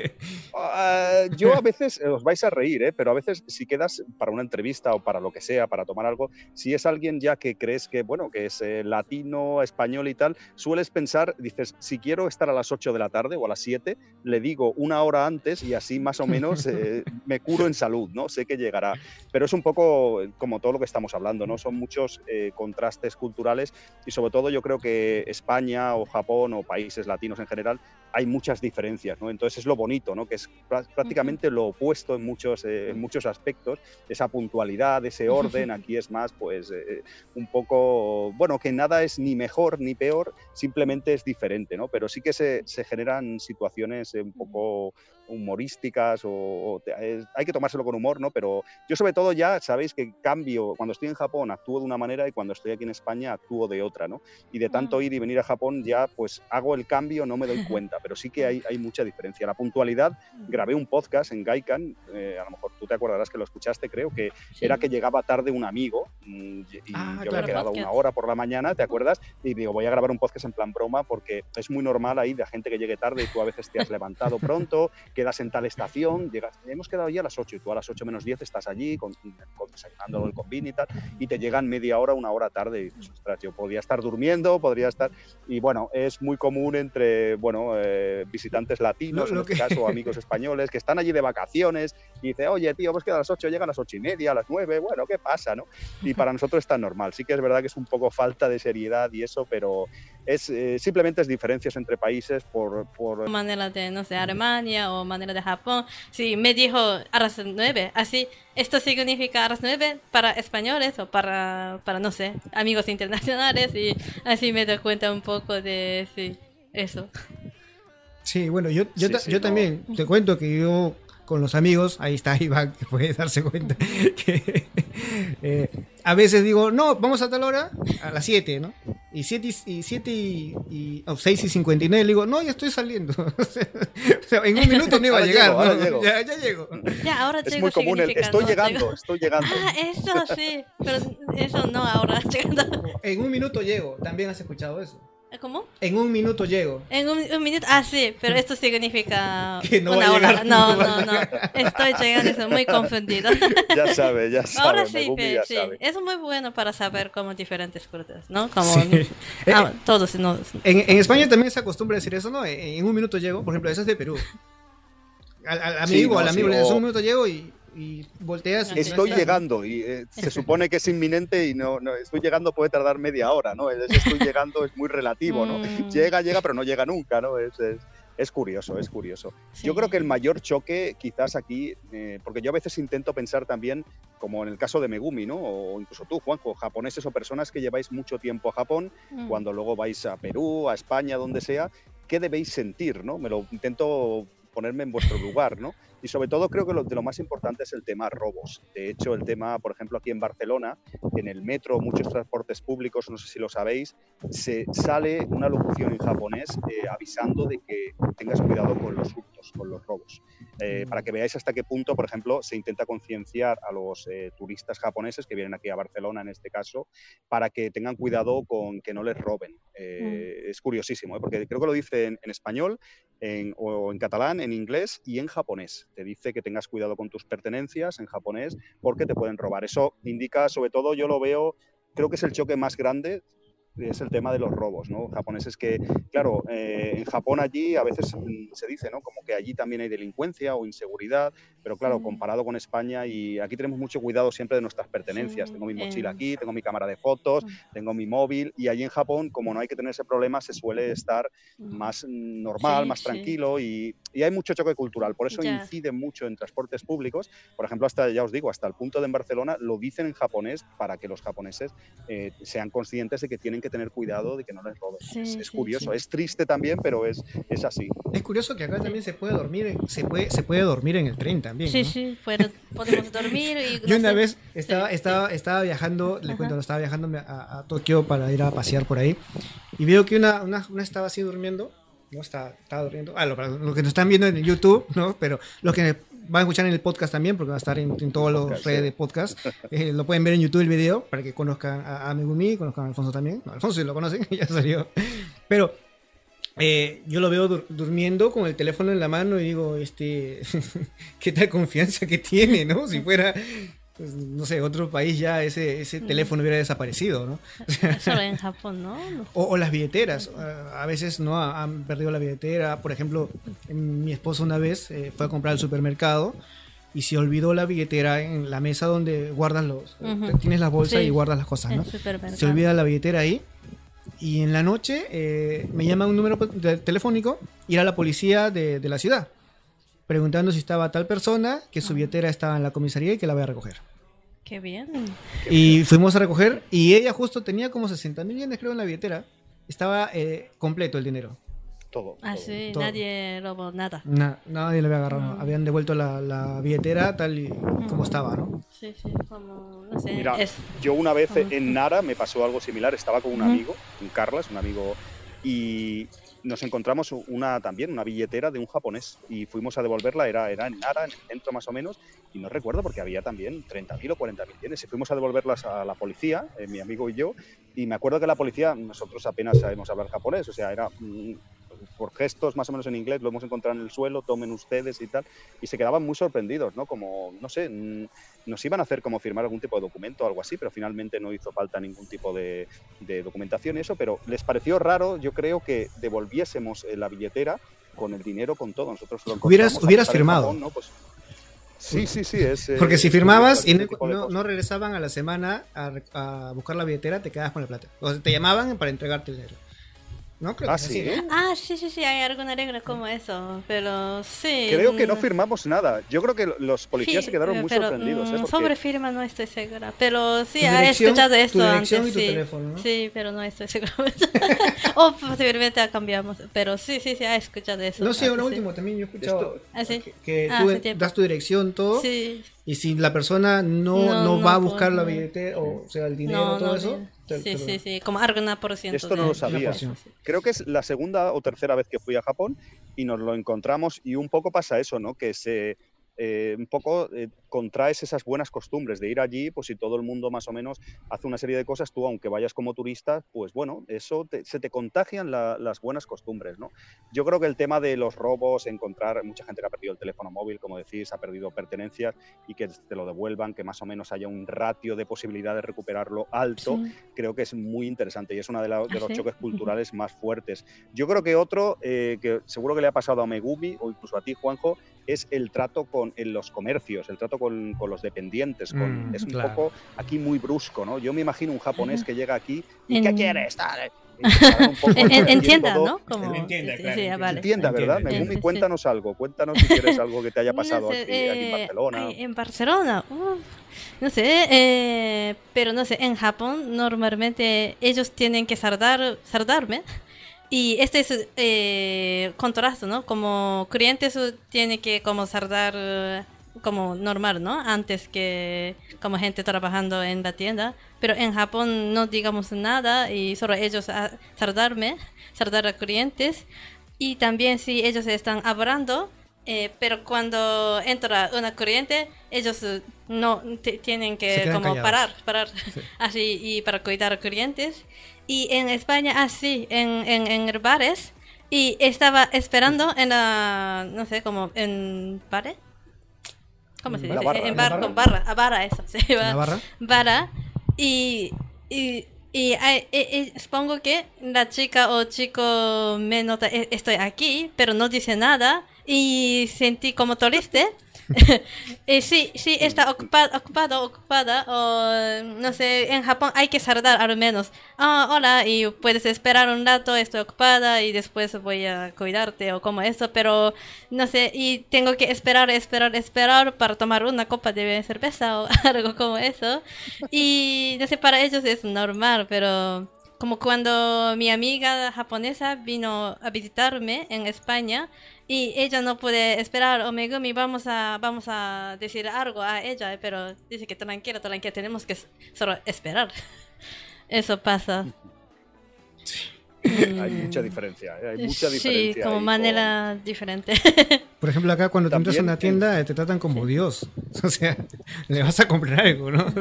Ah, yo a veces, eh, os vais a reír, ¿eh? pero a veces si quedas para una entrevista o para lo que sea, para tomar algo, si es alguien ya que crees que, bueno, que es eh, latino, español y tal, sueles pensar, dices, si quiero estar a las 8 de la tarde o a las 7, le digo una hora antes y así más o menos eh, me curo en salud, ¿no? Sé que llegará. Pero es un poco como todo lo que estamos hablando, ¿no? Son muchos eh, contrastes culturales y sobre todo yo creo que España o Japón o países latinos en general hay muchas diferencias, ¿no? Entonces es lo bonito, ¿no? Que es prá- prácticamente lo opuesto en muchos, eh, en muchos aspectos, esa puntualidad, ese orden, aquí es más, pues, eh, un poco, bueno, que nada es ni mejor ni peor, simplemente es diferente, ¿no? Pero sí que se, se generan situaciones eh, un poco humorísticas o, o te- es- hay que tomárselo con humor, ¿no? Pero yo sobre todo ya sabéis que cambio, cuando estoy en Japón actúo de una manera y cuando estoy aquí en España actúo de otra, ¿no? Y de tanto Ah. ir y venir a Japón ya pues hago el cambio, no me doy cuenta, pero sí que hay, hay mucha diferencia. La puntualidad, grabé un podcast en Gaikan, eh, a lo mejor tú te acordarás que lo escuchaste, creo que Sí. era que llegaba tarde un amigo mm, y y Ah, yo claro. había quedado Podcast. una hora por la mañana, ¿te acuerdas? Y digo, voy a grabar un podcast en plan broma porque es muy normal ahí de gente que llegue tarde y tú a veces te has levantado pronto, quedas en tal estación, llegas, hemos quedado ya a las 8 y tú a las 8 menos 10 estás allí con, con desayunando el convini y tal, y te llegan media hora, una hora tarde y dices, ostras, yo podría estar durmiendo, podría estar... Y bueno, es muy común entre, bueno, eh, visitantes latinos, Lo- lo en este que- caso, amigos españoles, que están allí de vacaciones y dice, oye, tío, hemos quedado a las 8, llegan a las 8 y media, a las 9, bueno, ¿qué pasa, no? Y para nosotros es tan normal. Sí que es verdad que es un poco falta de seriedad y eso, pero es eh, simplemente es diferencias entre países por... por manera de, no sé, Alemania o manera de Japón. Sí, me dijo a las nueve. Así, esto significa a las nueve para españoles o para, para no sé, amigos internacionales. Y así me doy cuenta un poco de, sí, eso. Sí, bueno, yo, yo, Sí, ta- sí, yo no. también te cuento que yo con los amigos, ahí está Iván, que puede darse cuenta, que eh, a veces digo, no, vamos a tal hora, a las 7, ¿no? Y 7 y, y, siete y, y o 6 y 59, le digo, no, ya estoy saliendo. o sea, en un minuto no iba a llegar, llego, ¿no? llego. Ya, ya llego. Ya, ahora es llego muy común el estoy llegando, Llego- estoy llegando. Ah, eso sí, pero eso no ahora. llegando. En un minuto llego, también has escuchado eso. ¿Cómo? En un minuto llego. En un, un minuto, ah, sí, pero esto significa Que no una hora. No, no no. Estoy llegando, estoy muy confundido. Ya sabe, ya sabe. Ahora sí, Megumi sí. sabe. Es muy bueno para saber como diferentes culturas, ¿no? Como Sí. ah, todos, no. En, en España también se acostumbra a decir eso, ¿no? En, en un minuto llego, por ejemplo, eso es de Perú. Al, al Sí, amigo, no, al amigo sí, le dices o- un minuto llego y, y volteas. Estoy ¿no? llegando y eh, se supone que es inminente y no, no, estoy llegando puede tardar media hora, ¿no? Estoy llegando es muy relativo, ¿no? Mm. Llega, llega, pero no llega nunca, ¿no? Es, es, es curioso, es curioso. Yo creo que el mayor choque quizás aquí, eh, porque yo a veces intento pensar también, como en el caso de Megumi, ¿no? O incluso tú, Juanjo, japoneses o personas que lleváis mucho tiempo a Japón, Mm. cuando luego vais a Perú, a España, donde sea, ¿qué debéis sentir, no? Me lo intento ponerme en vuestro lugar, ¿no? Y sobre todo creo que lo, de lo más importante es el tema robos. De hecho, el tema, por ejemplo, aquí en Barcelona, en el metro, muchos transportes públicos, no sé si lo sabéis, se sale una locución en japonés eh, avisando de que tengas cuidado con los hurtos, con los robos. Eh, para que veáis hasta qué punto, por ejemplo, se intenta concienciar a los eh, turistas japoneses que vienen aquí a Barcelona, en este caso, para que tengan cuidado con que no les roben. Mm. Es curiosísimo, porque creo que lo dice en, español, en, o en catalán, en inglés y en japonés. Te dice que tengas cuidado con tus pertenencias en japonés porque te pueden robar. Eso indica, sobre todo, yo lo veo, creo que es el choque más grande es el tema de los robos, ¿no? Japoneses que, claro, eh, en Japón allí a veces mm, se dice, ¿no? Como que allí también hay delincuencia o inseguridad, pero claro, comparado con España y aquí tenemos mucho cuidado siempre de nuestras pertenencias. tengo mi mochila aquí, tengo mi cámara de fotos, tengo mi móvil y allí en Japón, como no hay que tener ese problema, se suele estar más normal, más tranquilo y, y, hay mucho choque cultural. Por eso incide mucho en transportes públicos. Por ejemplo, hasta, ya os digo, hasta el punto de en Barcelona lo dicen en japonés para que los japoneses eh, sean conscientes de que tienen que tener cuidado de que no les roben. es, curioso, es triste también, pero es, es así. Es curioso que acá también se puede dormir, se puede, se puede dormir en el tren también. Sí, sí, podemos dormir. Y, Yo una vez estaba, estaba, estaba viajando, le cuento, estaba viajando a, Tokio para ir a pasear por ahí y veo que una, una, una estaba así durmiendo no está, estaba durmiendo. Ah, lo, lo, que nos están viendo en YouTube, ¿no? Pero los que van a escuchar en el podcast también, porque va a estar en, en todos los redes de podcast. Eh, lo pueden ver en YouTube el video para que conozcan a, Megumi, conozcan a Alfonso también. No, Alfonso sí lo conocen, ya salió. Pero eh, yo lo veo durmiendo con el teléfono en la mano y digo, este, qué tal confianza que tiene, ¿no? Si fuera pues, no sé, otro país ya ese, ese teléfono hubiera desaparecido, ¿no? Solo en Japón, ¿no? O, las billeteras. A veces no han perdido la billetera. Por ejemplo, mi esposa una vez eh, fue a comprar al supermercado y se olvidó la billetera en la mesa donde guardas los... Tienes la bolsa y guardas las cosas, ¿no? Se olvida la billetera ahí y en la noche eh, me llama un número telefónico y era la policía de, de la ciudad preguntando si estaba tal persona, que su billetera estaba en la comisaría y que la voy a recoger. Qué bien. Y fuimos a recoger y ella justo tenía como 60 mil yenes creo en la billetera. Estaba eh, completo el dinero. Todo. Ah, sí, nadie robó nada. nadie le había agarrado. Mm. Habían devuelto la, billetera tal y como estaba, ¿no? Sí, sí, como, no sé. Mira, yo una vez en Nara me pasó algo similar. Estaba con un amigo, un Carlas, un amigo, y nos encontramos una también, una billetera de un japonés y fuimos a devolverla, era, era en Nara, en el centro más o menos, y no recuerdo porque había también 30.000 o 40.000 yenes y fuimos a devolverlas a la policía, eh, mi amigo y yo, y me acuerdo que la policía, nosotros apenas sabemos hablar japonés, o sea, era mm, por gestos más o menos en inglés, lo hemos encontrado en el suelo, tomen ustedes y tal, y se quedaban muy sorprendidos, ¿no? Como, no sé, nos iban a hacer como firmar algún tipo de documento o algo así, pero finalmente no hizo falta ningún tipo de, documentación y eso, pero les pareció raro, yo creo que devolviésemos eh, la billetera con el dinero, con todo. Nosotros lo hubieras, hubieras firmado. Pues, sí, sí, sí. Es, eh, Porque si firmabas y no, regresaban a la semana a, a, buscar la billetera, te quedabas con la plata. O sea, te llamaban para entregarte el dinero. ¿No? Creo ah, sí. Ah, sí, sí, sí, hay alguna regla como eso, pero sí. Creo que no firmamos nada. Yo creo que los policías se quedaron muy sorprendidos. ¿eh? Sobre firma no estoy segura, pero sí, he escuchado eso antes. sí. sí, pero no estoy segura. o posiblemente cambiamos, pero sí, sí, sí, he escuchado eso. No, sí, ahora último también yo he escuchado ¿Ah, que ah, tú das tu dirección, todo. Sí. Y si la persona no, no, va a buscar la billetera, o sea, el dinero, todo eso. Sí, sí, sí, como alguna por ciento. Esto no lo sabía. Creo que es la segunda o tercera vez que fui a Japón y nos lo encontramos y un poco pasa eso, ¿no? Que se eh, un poco eh, contraes esas buenas costumbres de ir allí, pues si todo el mundo más o menos hace una serie de cosas, tú aunque vayas como turista, pues bueno, eso se te contagian las buenas costumbres, ¿no? Yo creo que el tema de los robos, encontrar mucha gente que ha perdido el teléfono móvil, como decís, ha perdido pertenencias y que te lo devuelvan, que más o menos haya un ratio de posibilidad de recuperarlo alto, creo que es muy interesante y es uno de, los ¿Ah, choques culturales más fuertes. Yo creo que otro, eh, que seguro que le ha pasado a Megumi o incluso a ti, Juanjo, es el trato con en los comercios, el trato con, los dependientes. Con, mm, es un poco aquí muy brusco, ¿no? Yo me imagino un japonés que llega aquí y ¿qué quieres? Entienda, ¿no? Como... Entienda, claro. Entienda, ¿verdad? Megumi, cuéntanos algo. Cuéntanos si quieres algo que te haya pasado aquí, en eh, Barcelona. En Barcelona, no sé, eh, pero no sé, en Japón normalmente ellos tienen que sardar, sardarme Y este es eh, contraste, ¿no? Como clientes tiene que como saldar eh, como normal, ¿no? Antes que como gente trabajando en la tienda. Pero en Japón no digamos nada y solo ellos a saldar a clientes. Y también si ellos están hablando, eh, pero cuando entra una corriente, ellos eh, no tienen que como parar, parar así y para cuidar clientes. Y en España así, en, en, en bares y estaba esperando en la, no sé, como en bares. ¿Cómo se dice? en bar, con barra, a barra eso. ¿sí? barra? Barra. Y, y y, supongo que la chica o chico me nota, e, estoy aquí, pero no dice nada y sentí como triste. Y sí, sí, está ocupado, ocupado, ocupada, o no sé, en Japón hay que saludar al menos. Ah, hola, y puedes esperar un rato, estoy ocupada y después voy a cuidarte o como eso, pero no sé, y tengo que esperar, esperar, esperar para tomar una copa de cerveza o algo como eso. Y no sé, para ellos es normal, pero como cuando mi amiga japonesa vino a visitarme en España y ella no puede esperar, o Megumi, vamos a, vamos a decir algo a ella, pero dice que tranquila, tranquila, tenemos que solo esperar. Eso pasa. Hay mucha diferencia, ¿eh? hay mucha diferencia. Sí, como manera diferente. Por ejemplo, acá cuando tú entras a una tienda te tratan como Dios. O sea, le vas a comprar algo, ¿no?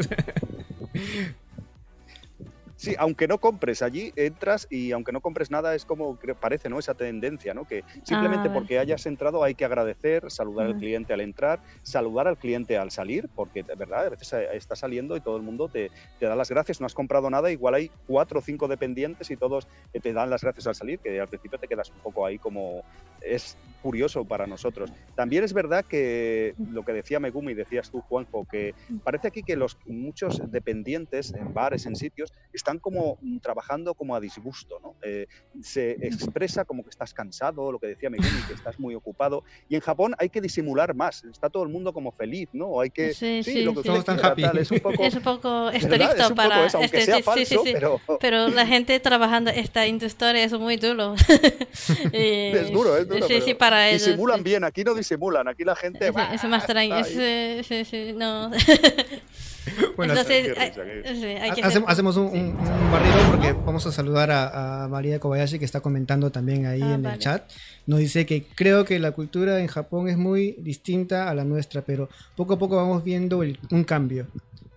Sí, aunque no compres allí, entras y aunque no compres nada, es como parece, ¿no? Esa tendencia, ¿no? Que simplemente ah, porque hayas entrado hay que agradecer, saludar al cliente al entrar, saludar al cliente al salir, porque de verdad, a veces eh, está saliendo y todo el mundo te, te da las gracias, no has comprado nada, igual hay cuatro o cinco dependientes y todos te dan las gracias al salir, que al principio te quedas un poco ahí como es curioso para nosotros. También es verdad que lo que decía Megumi, decías tú, Juanjo, que parece aquí que los muchos dependientes en bares, en sitios, están como trabajando como a disgusto, ¿no? Eh, se expresa como que estás cansado, lo que decía Megumi, que estás muy ocupado. Y en Japón hay que disimular más, está todo el mundo como feliz, ¿no? Hay que... Sí, sí, lo que todos están happy. es un poco, es un poco estricto para... este, sea falso, pero... pero... la gente trabajando esta industria es muy duro. es duro, es duro. Sí, sí, para ellos. Disimulan bien, aquí no disimulan, aquí la gente... Es, es más tranquilo, sí, sí, no... Bueno, Entonces, hacemos, un, un, barrido porque vamos a saludar a, María Kobayashi que está comentando también ahí ah, en el chat. Nos dice que creo que la cultura en Japón es muy distinta a la nuestra, pero poco a poco vamos viendo un cambio.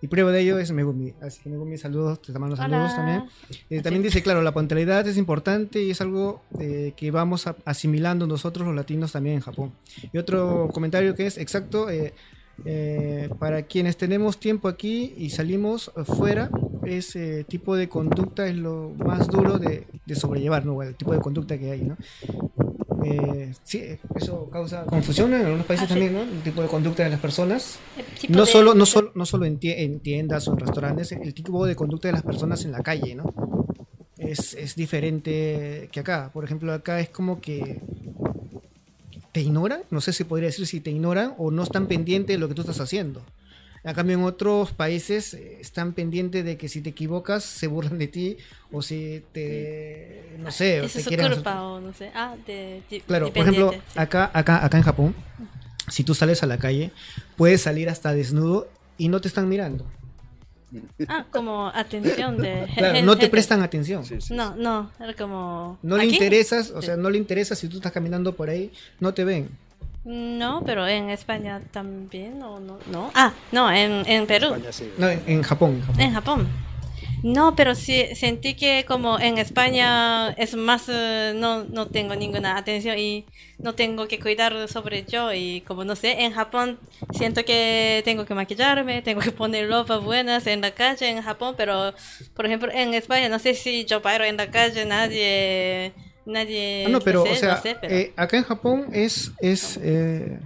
Y prueba de ello es Megumi. Así que Megumi, saludos, te mando saludos también. Eh, también dice, claro, la puntualidad es importante y es algo eh, que vamos asimilando nosotros los latinos también en Japón. Y otro comentario que es, exacto, eh, eh, para quienes tenemos tiempo aquí y salimos fuera, ese tipo de conducta es lo más duro de, sobrellevar, ¿no? El tipo de conducta que hay, ¿no? Eh, sí, eso causa confusión en algunos países ah, también, ¿no? El tipo de conducta de las personas. No solo, no solo, no solo en, tiendas o en restaurantes, el tipo de conducta de las personas en la calle, ¿no? Es, es diferente que acá. Por ejemplo, acá es como que te ignoran, no sé si podría decir si te ignoran o no están pendientes de lo que tú estás haciendo. A cambio, en otros países eh, están pendientes de que si te equivocas se burlan de ti o si te. No sé. Es su culpa o no sé. Ah, claro, por ejemplo, acá, acá, acá en Japón, si tú sales a la calle, puedes salir hasta desnudo y no te están mirando. Ah, como atención de... Claro, no te prestan atención. no, no, era como... No le interesas, o sea, no le interesa si tú estás caminando por ahí, no te ven. No, pero en España también, ¿o no? no? Ah, no, en, en Perú. No, en, Japón. En Japón. No, pero sí sentí que como en España es más, eh, no, no tengo ninguna atención y no tengo que cuidar sobre yo y como no sé, en Japón siento que tengo que maquillarme, tengo que poner ropa buenas en la calle en Japón, pero por ejemplo en España no sé si yo paro en la calle, nadie, nadie... Ah, no, pero o sea, eh, acá en Japón es, es eh,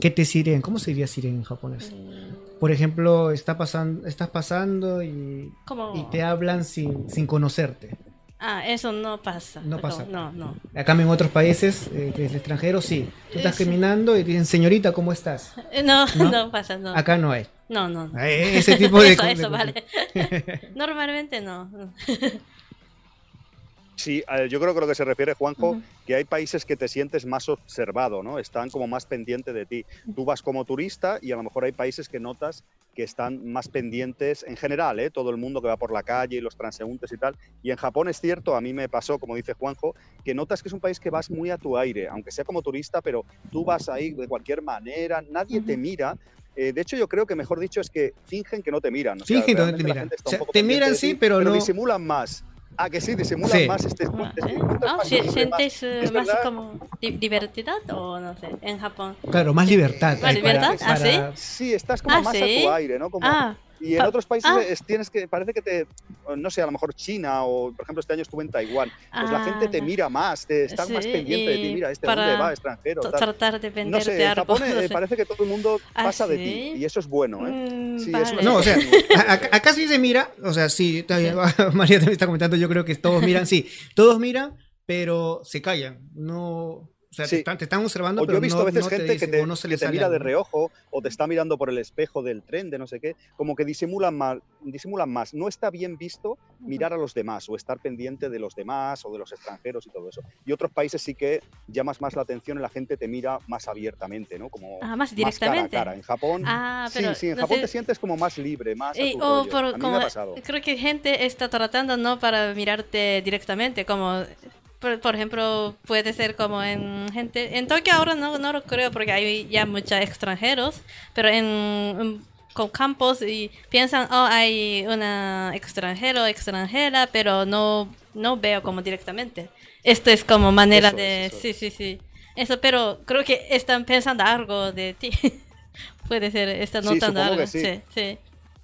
que te siren, ¿cómo se diría siren en japonés? Mm por ejemplo, está pasando, estás pasando y, y te hablan sin, sin conocerte. Ah, eso no pasa. No pasa. No, no. Acá en otros países, eh, que es extranjero, sí. Tú estás caminando y dicen, señorita, ¿cómo estás? Eh, no, no, pasa, no. Acá no hay. No, no. Eh, ese tipo de... eso, eso, vale. Normalmente no. Sí, yo creo que lo que se refiere, Juanjo, que hay países que te sientes más observado, ¿no? Están como más pendientes de ti. Tú vas como turista y a lo mejor hay países que notas que están más pendientes en general, ¿eh? todo el mundo que va por la calle y los transeúntes y tal. Y en Japón es cierto, a mí me pasó, como dice Juanjo, que notas que es un país que vas muy a tu aire, aunque sea como turista, pero tú vas ahí de cualquier manera, nadie te mira. Eh, de hecho, yo creo que mejor dicho es que fingen que no te miran. fingen que no te miran. te miran sí, pero, pero no. disimulan más. Ah, que sí, disimulan más este, ah, este ¿eh? ah, ¿Sientes eh, más, como libertad o no sé, en Japón? Claro, más libertad. ¿Más libertad? ¿Ah, sí? Sí, estás como ah, más a tu aire, ¿no? Como, ah, y en otros países ah. tienes que, parece que te, no sé, a lo mejor China o, por ejemplo, este año estuve en Taiwán, pues la gente te ah. mira más, te está más pendiente de ti, mira, este dónde va, extranjero. Tratar de venderte no sé, en Japón eh, parece que todo el mundo ah, pasa de ti y eso es bueno, ¿eh? Mm, sí, eso no, o sea, acá sí se mira, o sea, sí, María también está comentando, yo creo que todos miran, sí, todos miran, pero se callan, no o sea, te, están, observando, o pero yo he visto a veces gente que te, se que te mira de reojo o te está mirando por el espejo del tren, de no sé qué, como que disimulan más. Disimulan más. No está bien visto mirar a los demás o estar pendiente de los demás o de los extranjeros y todo eso. Y otros países sí que llamas más la atención y la gente te mira más abiertamente, ¿no? Como ah, más directamente. cara a cara. En Japón, ah, sí, sí, en Japón te sientes como más libre, más. a tu o por, a mí me ha pasado. Creo que gente está tratando no para mirarte directamente, como por, ejemplo, puede ser como en gente. En Tokio ahora no, no lo creo porque hay ya muchos extranjeros, pero en, con campos y piensan, oh, hay una extranjero, extranjera, pero no, no veo como directamente. Esto es como manera de. sí, sí, sí. Eso, pero creo que están pensando algo de ti. puede ser, están notando algo. sí, sí.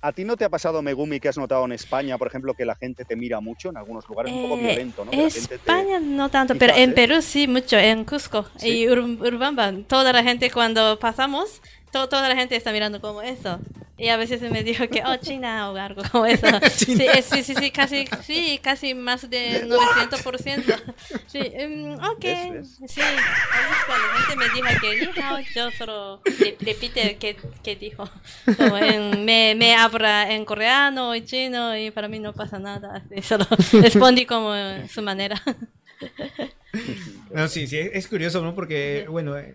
¿A ti no te ha pasado, Megumi, que has notado en España, por ejemplo, que la gente te mira mucho en algunos lugares? un poco eh, violento, España no tanto, pero en Perú sí mucho, en Cusco y Urbamba. Toda la gente cuando pasamos, toda la gente está mirando como eso. Y a veces me dijo que, oh, China o algo como eso. sí, sí, sí, sí, casi, sí, casi más de 900%. Sí, um, ok. Sí, la gente me dijo que yo solo repite que, que dijo. Como en, me, me habla en coreano y chino y para mí no pasa nada. Solo respondí como su manera. No, sí, sí, es curioso, ¿no? Porque, bueno, eh,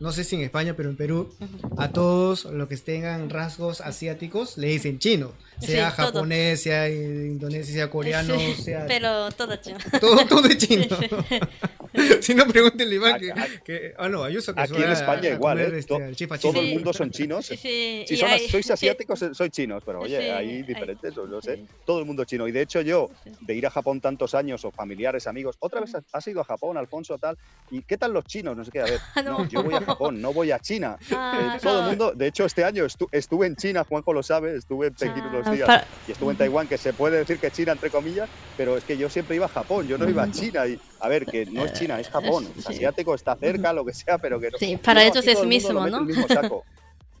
no sé si en España, pero en Perú, a todos los que tengan rasgos asiáticos le dicen chino. Sea japonés, sea indonesio, sea coreano, sea... Pero todo chino. Todo, todo es chino. si no, pregúntenle Iván que, que... Ah, no, Ayuso que Aquí en España igual, ¿eh? Este, todo el mundo son chinos. si sois asiáticos, sois chinos, pero oye, hay diferentes, yo sé. Todo el mundo chino. Y de hecho yo, de ir a Japón tantos años, o familiares, amigos, otra vez has ido a Japón, Alfonso, tal, ¿y qué tal los chinos? No sé qué, a ver, no, yo voy a Japón, no voy a China. Ah, eh, todo el mundo, de hecho este año estuve en China, Juanjo lo sabe, estuve en Pekín unos días y estuve en Taiwán, que se puede decir que China entre comillas, pero es que yo siempre iba a Japón, yo no iba a China y a ver, que no es China, es Japón, es asiático, está cerca, lo que sea, pero que no. Sí, para ellos es mismo, ¿no? mismo saco.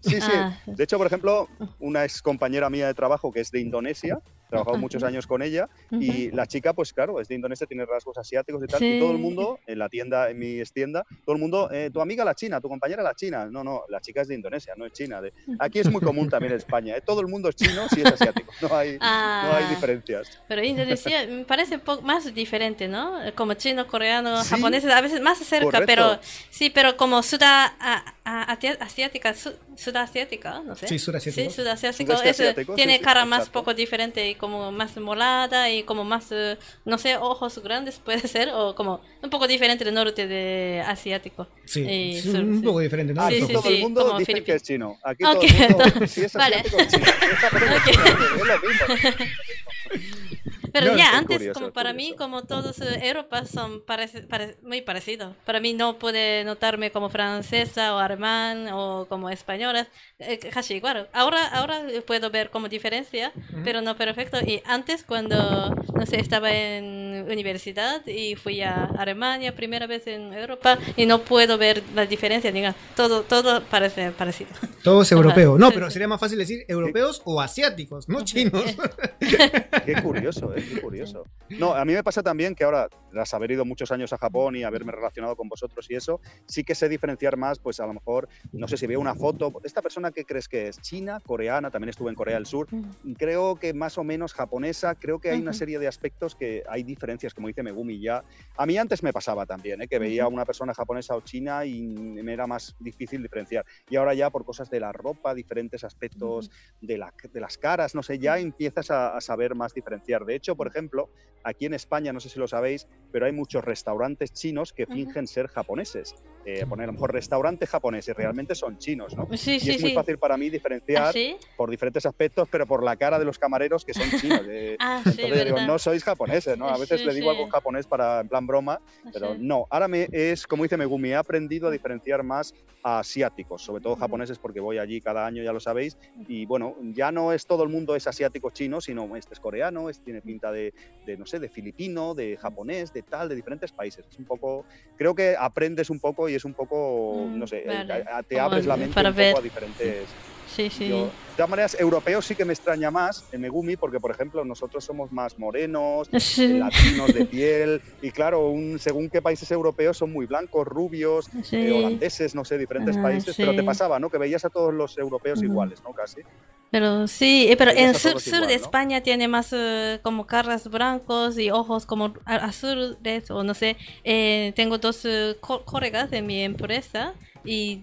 Sí, sí. Ah. De hecho, por ejemplo, una ex compañera mía de trabajo que es de Indonesia, trabajado muchos años con ella y la chica, pues claro, es de Indonesia, tiene rasgos asiáticos y tal, y todo el mundo, en la tienda, en mi tienda, todo el mundo, eh, tu amiga la china, tu compañera la china, no, no, la chica es de Indonesia, no es china. De... Aquí es muy común también en España, ¿eh? todo el mundo es chino si es asiático, no hay, no hay ah. diferencias. Pero Indonesia me parece un poco más diferente, ¿no? Como chino, coreano, japonés, a veces más cerca, pero sí, pero como suda asiática, sudasiática, no sé. Sí, sudasiático. Sí, sudasiático, tiene cara más poco diferente y como más molada y como más, eh, no sé, ojos grandes puede ser, o como un poco diferente del norte de asiático. Sí, un poco diferente, ¿no? Aquí sí, todo el mundo dice que es chino. Aquí todo el mundo, si es asiático, vale. es chino. Es lo mismo. Pero ya antes, como para mí, como todos eh, Europa son muy parecidos. Para mí no puede notarme como francesa o alemán o como española, eh, casi igual. Ahora, ahora puedo ver como diferencia, pero no perfecto. Y antes, cuando, no sé, estaba en universidad y fui a Alemania, primera vez en Europa, y no puedo ver la diferencia, diga, todo, todo parece parecido. Todo es europeo. No, pero sería más fácil decir europeos o asiáticos, no chinos. Qué curioso, ¿eh? Qué curioso. No, a mí me pasa también que ahora, tras haber ido muchos años a Japón y haberme relacionado con vosotros y eso, sí que sé diferenciar más, pues a lo mejor, no sé si veo una foto, esta persona que crees que es china, coreana, también estuve en Corea del Sur, creo que más o menos japonesa, creo que hay una serie de aspectos que hay diferencias, como dice Megumi ya. A mí antes me pasaba también, ¿eh? que veía a una persona japonesa o china y me era más difícil diferenciar. Y ahora ya por cosas de la ropa, diferentes aspectos de, la, de las caras, no sé, ya empiezas a, a saber más diferenciar. De hecho, por ejemplo, aquí en España, no sé si lo sabéis, pero hay muchos restaurantes chinos que fingen ser japoneses. Eh, poner a lo mejor restaurante japonés y realmente son chinos, ¿no? Sí, y sí, es muy sí. fácil para mí diferenciar ¿Ah, por diferentes aspectos, pero por la cara de los camareros que son chinos. Eh, Ah, entonces digo, no sois japoneses, ¿no? A veces le digo algo en japonés para en plan broma, pero Sí. no. Ahora me es, como dice Megumi, he aprendido a diferenciar más a asiáticos, sobre todo japoneses, porque voy allí cada año, ya lo sabéis. Y bueno, ya no es todo el mundo es asiático chino, sino este es coreano, este tiene pinta de, de, no sé, de filipino, de japonés, de tal, de diferentes países. Es un poco, creo que aprendes un poco y es un poco, Mm, no sé, vale. te abres la mente un poco a diferentes. Sí, sí. Yo- de todas maneras, europeos sí que me extraña más en Megumi, porque por ejemplo nosotros somos más morenos, Sí, latinos de piel, y claro, un, según qué países europeos son muy blancos, rubios, sí. eh, holandeses, no sé, diferentes Ah, países, pero te sí. pasaba, ¿no? Que veías a todos los europeos Ujú. iguales, ¿no? Casi. Pero sí, eh, pero en sur, sur igual, de ¿no? España tiene más eh, como caras blancos y ojos como azules o no sé. Eh, tengo dos eh, co- colegas de mi empresa y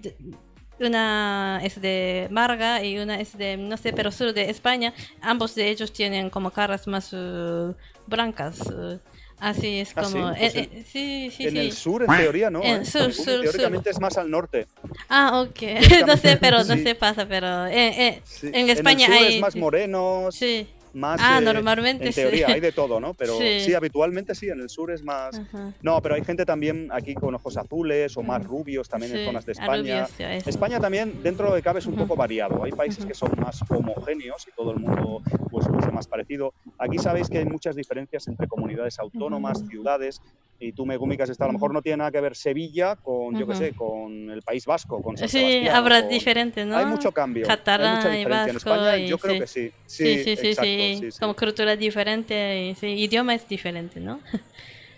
una es de Marga y una es de, no sé, pero sur de España. Ambos de ellos tienen como caras más eh, blancas. eh. Así es ¿Ah, sí? como... Pues eh, en- eh, sí, sí, en sí. el sur, en teoría, ¿no? En sur, sur, sur. teóricamente es más al norte. Ah, ok. no sé, pero no Sí. sé pasa, pero Sí. en España el sur hay... es más morenos, Sí. Más... Ah, eh, normalmente En sí. teoría, hay de todo, ¿no? Pero Sí. sí. habitualmente sí, en el sur es más... Ajá. No, pero hay gente también aquí con ojos azules o más rubios también en zonas de España. rubios. España también, dentro de cabe, es un poco variado. Hay países que son más homogéneos y todo el mundo pues, luce más parecido. Aquí sabéis que hay muchas diferencias entre comunidades autónomas, ciudades. Y tú, Megumi, que has estado, a lo mejor no tiene nada que ver Sevilla con, yo qué sé, con el País Vasco, con San Sí, habrá con- diferente, ¿no? Hay mucho cambio, Catalán hay mucha y diferencia. En vasco España y yo creo sí. que sí. Sí, Sí, sí, sí, exacto, sí, sí, sí. Como cultura diferente y sí, idioma es diferente, ¿no?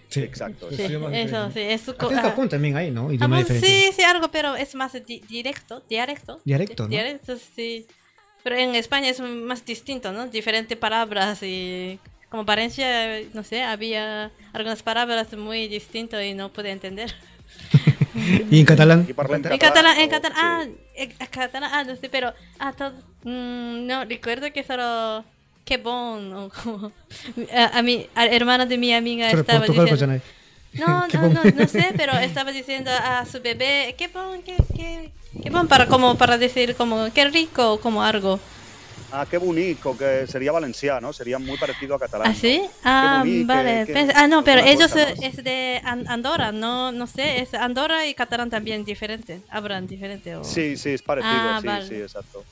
Sí, Exacto, Sí, Sí, eso, sí. Es Acá en ah, Japón también hay, ¿no? Idioma bueno, diferente. sí, sí, algo, pero es más di- directo, dialecto. Dialecto, ¿no? Dialecto, sí. Pero en España es más distinto, ¿no? Diferentes palabras y como Valencia, no sé, había algunas palabras muy distintas y no pude entender. ¿Y en catalán? Y En catalán, en catalán, sí. ah, en en catalán, ah, no sé, pero, ah, todo, mm, no, recuerdo que solo, qué bon, o como, a, a mi, al hermano de mi amiga Sobre estaba diciendo, pues, no, no, bon. no, no sé, pero estaba diciendo a su bebé, qué bon, qué, qué, qué bon, para, como, para decir, como, qué rico, como algo, Ah, qué bonito, que sería valenciano, sería muy parecido a catalán. ¿ah, sí? Ah, vale, Pens- ah, no, pero ellos cosa, ¿no? es de An- Andorra, no, no sé, es Andorra y catalán también diferente, hablan diferente, o... Sí, sí, es parecido, Ah, sí, vale. sí, exacto.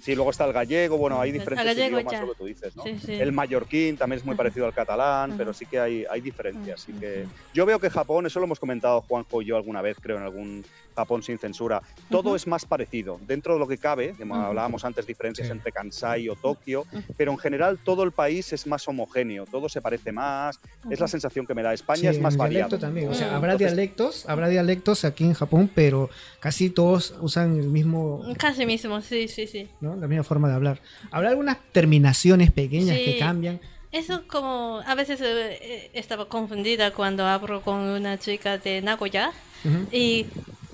Sí, luego está el gallego, bueno, hay El diferentes gallego idiomas, lo que tú dices, ¿no? Sí, sí. El mallorquín también es muy parecido al catalán, pero sí que hay, hay diferencias. Así que yo veo que Japón, eso lo hemos comentado Juanjo y yo alguna vez, creo, en algún Japón sin censura, todo Ujú. es más parecido. Dentro de lo que cabe, que hablábamos antes, diferencias Sí. entre Kansai o Tokio, pero en general todo el país es más homogéneo, todo se parece más, es la sensación que me da. España Sí, es más el variado. dialecto también. O sea, Mm. habrá Entonces, dialectos, habrá dialectos aquí en Japón, pero casi todos usan el mismo, Casi mismo, sí, sí, sí. ¿no? La misma forma de hablar. Habrá algunas terminaciones pequeñas que Sí. cambian. Eso como a veces eh, eh, estaba confundida cuando hablo con una chica de Nagoya Ujú. y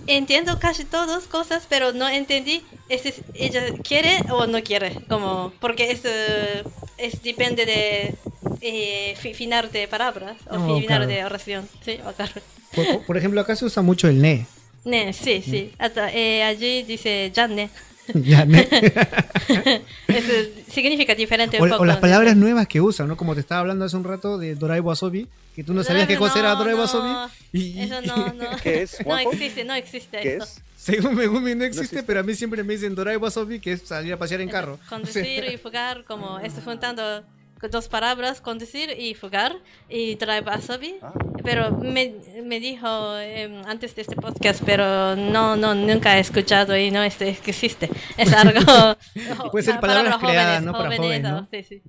entiendo casi todas cosas, pero no entendí es, es- ella quiere o no quiere, como porque es, eh, es depende de eh, fi- final de palabras o Oh, final claro. de oración, sí, wakaru. Por, por- por ejemplo, acá se usa mucho el ne. Ne, sí, sí. Hasta, eh, allí dice. Ya, ne. Eso significa diferente o, un poco. o las ¿no? palabras nuevas que usan, ¿no? Como te estaba hablando hace un rato de Dorai Wasobi, que tú no sabías qué cosa era No, Dorai no, Wasobi. Y, Eso no, no. ¿Qué es, No existe, no existe ¿Qué eso. es? Según Megumi no existe, existe. pero a mí siempre me dicen Dorai Wasobi, que es salir a pasear en carro. Conducir y fugar, como estoy juntando dos palabras, conducir y fugar, y drive asobi. Ah. Pero me, me dijo em, antes de este podcast, pero no, no, nunca he escuchado y no es, existe. Es algo... Puede ser ah, palabras palabras creadas, ¿no? Para jóvenes, jóvenes, ¿no? Sí, sí.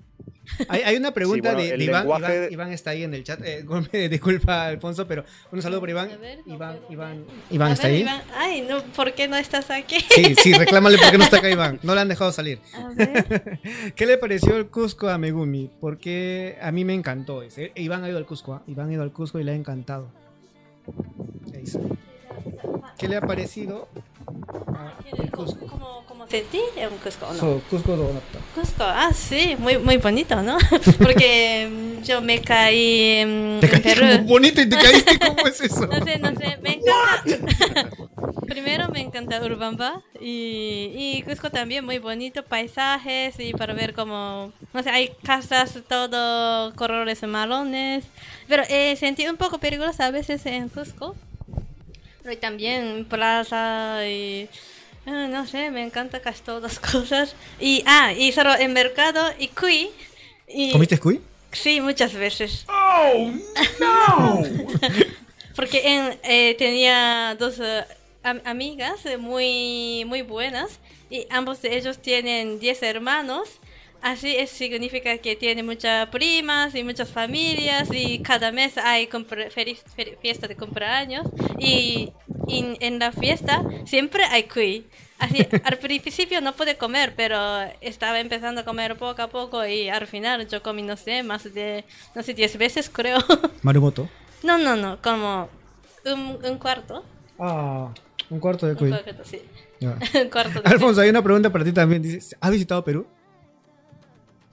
Hay, hay una pregunta Sí, bueno, de, Iván, lenguaje- Iván. Iván está ahí en el chat. Eh, disculpa, Alfonso, pero un saludo por Iván. A ver, no Iván, Iván, ver. Iván A está ver, ahí. Iván. Ay, no, ¿por qué no estás aquí? Sí, sí, reclámale porque no está acá Iván. No le han dejado salir. A ver. ¿Qué le pareció el Cusco a Megumi? Porque a mí me encantó. ese. Iván ha ido al Cusco. ¿ah? Iván ha ido al Cusco y le ha encantado. Ahí está. ¿Qué le ha parecido a el Cusco? ¿Cómo, cómo sentí en Cusco o no? So, Cusco. Cusco, ah, sí, muy, muy bonito, ¿no? Porque mm, yo me caí en, Te en caíste Perú. como bonito y te caíste. ¿Cómo es eso? No sé, no sé, me encanta. Primero me encanta Urbamba y, y Cusco también, muy bonito, paisajes y para ver como, no sé, hay casas todo colores marrones, pero eh, sentí un poco peligroso a veces en Cusco, pero también plaza y... ah, No sé, me encanta casi todas las cosas. Y, ah, y solo en mercado y cuy. Y, ¿Comiste cuy? Sí, muchas veces. Porque en, eh, tenía dos eh, am- amigas eh, muy, muy buenas y ambos de ellos tienen 10 hermanos. Así es, significa que tiene muchas primas y muchas familias y cada mes hay fiesta de cumpleaños y, y en la fiesta siempre hay cuy. Así, al principio no pude comer, pero estaba empezando a comer poco a poco y al final yo comí, no sé, más de, no sé, 10 veces creo. Marumoto. No, no, no, como un, un cuarto. Ah, un cuarto de Un cuy. cuarto, sí. Ya. Un cuarto de Alfonso, hay una pregunta para ti también. Dice, ¿has visitado Perú?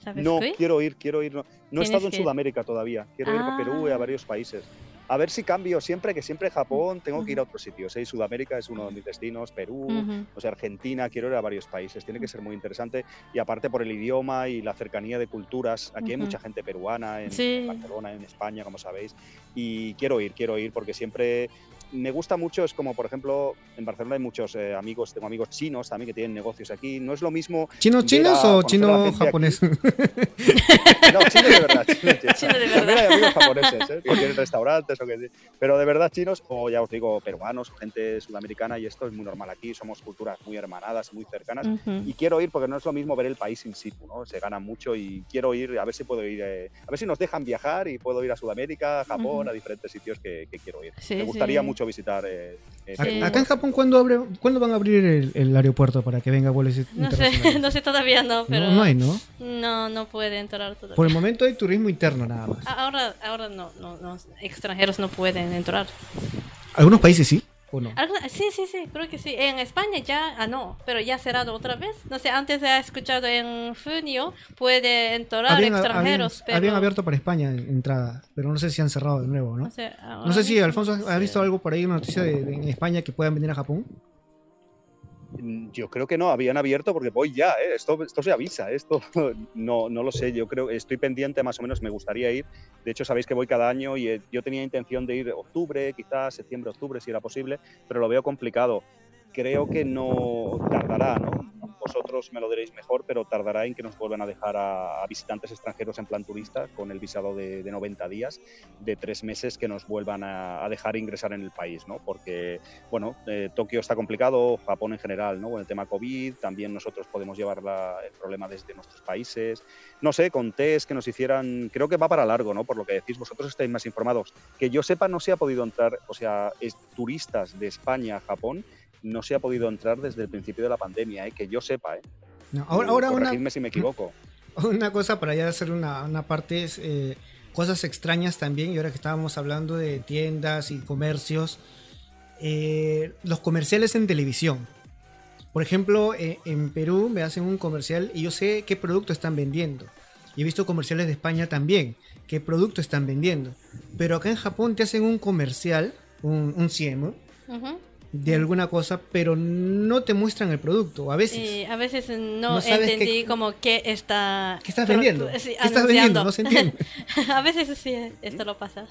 ¿Sabes No, cuy? quiero ir, quiero ir. No, no he estado en que- Sudamérica todavía. Quiero ir a Perú y a Ah. varios países. A ver si cambio siempre, que siempre Japón tengo que ir a otros sitios. ¿eh? Sudamérica es uno de mis destinos, Perú, Ujú. o sea, Argentina, quiero ir a varios países. Tiene que ser muy interesante. Y aparte por el idioma y la cercanía de culturas. Aquí hay mucha gente peruana, en Sí. Barcelona, en España, como sabéis. Y quiero ir, quiero ir, porque siempre me gusta mucho, es como por ejemplo, en Barcelona hay muchos eh, amigos, tengo amigos chinos también que tienen negocios aquí. No es lo mismo ¿Chinos chinos a- o chino japonés? no, chinos de verdad. Chinos, chinos. Chino de También verdad. hay amigos japoneses, ¿eh? que tienen restaurantes o que. Pero de verdad chinos, o ya os digo, peruanos, o gente sudamericana, y esto es muy normal aquí. Somos culturas muy hermanadas, muy cercanas. Ujú. Y quiero ir porque no es lo mismo ver el país in situ, ¿no? Se gana mucho y quiero ir, a ver si puedo ir, eh, a ver si nos dejan viajar y puedo ir a Sudamérica, a Japón, Ujú. a diferentes sitios que, que quiero ir. Sí, Me gustaría sí. mucho visitar. eh, eh. Acá en Japón, ¿cuándo, abre, ¿cuándo van a abrir el, el aeropuerto para que venga vuelos No sé, no sé todavía no, pero... No, no hay, ¿no? No, no puede entrar todavía. Por el momento hay turismo interno nada más. Ahora, ahora no, no, no, extranjeros no pueden entrar. ¿Algunos países sí o no? Sí, sí, sí, creo que sí. En España ya, ah, no, pero ya cerrado otra vez. No sé, antes he escuchado en junio puede entrar Habían, extranjeros, habían- pero... habían abierto para España en- entrada, pero no sé si han cerrado de nuevo, ¿no? No sé, ahora No sé si Alfonso no ha sé. visto algo por ahí, una noticia de, de- en España que puedan venir a Japón. Mm, Yo creo que no, habían abierto porque voy ya, ¿eh? esto, esto se avisa, esto no, no lo sé, yo creo, estoy pendiente más o menos, me gustaría ir, de hecho sabéis que voy cada año y eh, yo tenía intención de ir octubre, quizás septiembre, octubre si era posible, pero lo veo complicado. Creo que no tardará, ¿no? Vosotros me lo diréis mejor, pero tardará en que nos vuelvan a dejar a, visitantes extranjeros en plan turista con el visado de, de 90 días, de tres meses que nos vuelvan a, a dejar ingresar en el país, ¿no? Porque bueno, eh, Tokio está complicado, Japón en general, ¿no? Con el tema COVID, también nosotros podemos llevar la- el problema desde nuestros países. No sé, con test que nos hicieran, creo que va para largo, ¿no? Por lo que decís, vosotros estáis más informados. Que yo sepa, no se ha podido entrar, o sea, es- turistas de España a Japón, no se ha podido entrar desde el principio de la pandemia, ¿eh? que yo sepa, ¿eh? No, ahora, ahora una, si me equivoco. una cosa para ya hacer una, una parte es eh, cosas extrañas también, y ahora que estábamos hablando de tiendas y comercios, eh, los comerciales en televisión. Por ejemplo, eh, en Perú me hacen un comercial y yo sé qué producto están vendiendo. Y he visto comerciales de España también, qué producto están vendiendo. Pero acá en Japón te hacen un comercial, un, un CM, Ujú. De alguna cosa, pero no te muestran el producto. A veces. Y a veces no, entendí qué- como qué está... ¿Qué estás vendiendo? sí, ¿Qué estás vendiendo? No se entiende. a veces sí, esto lo pasa.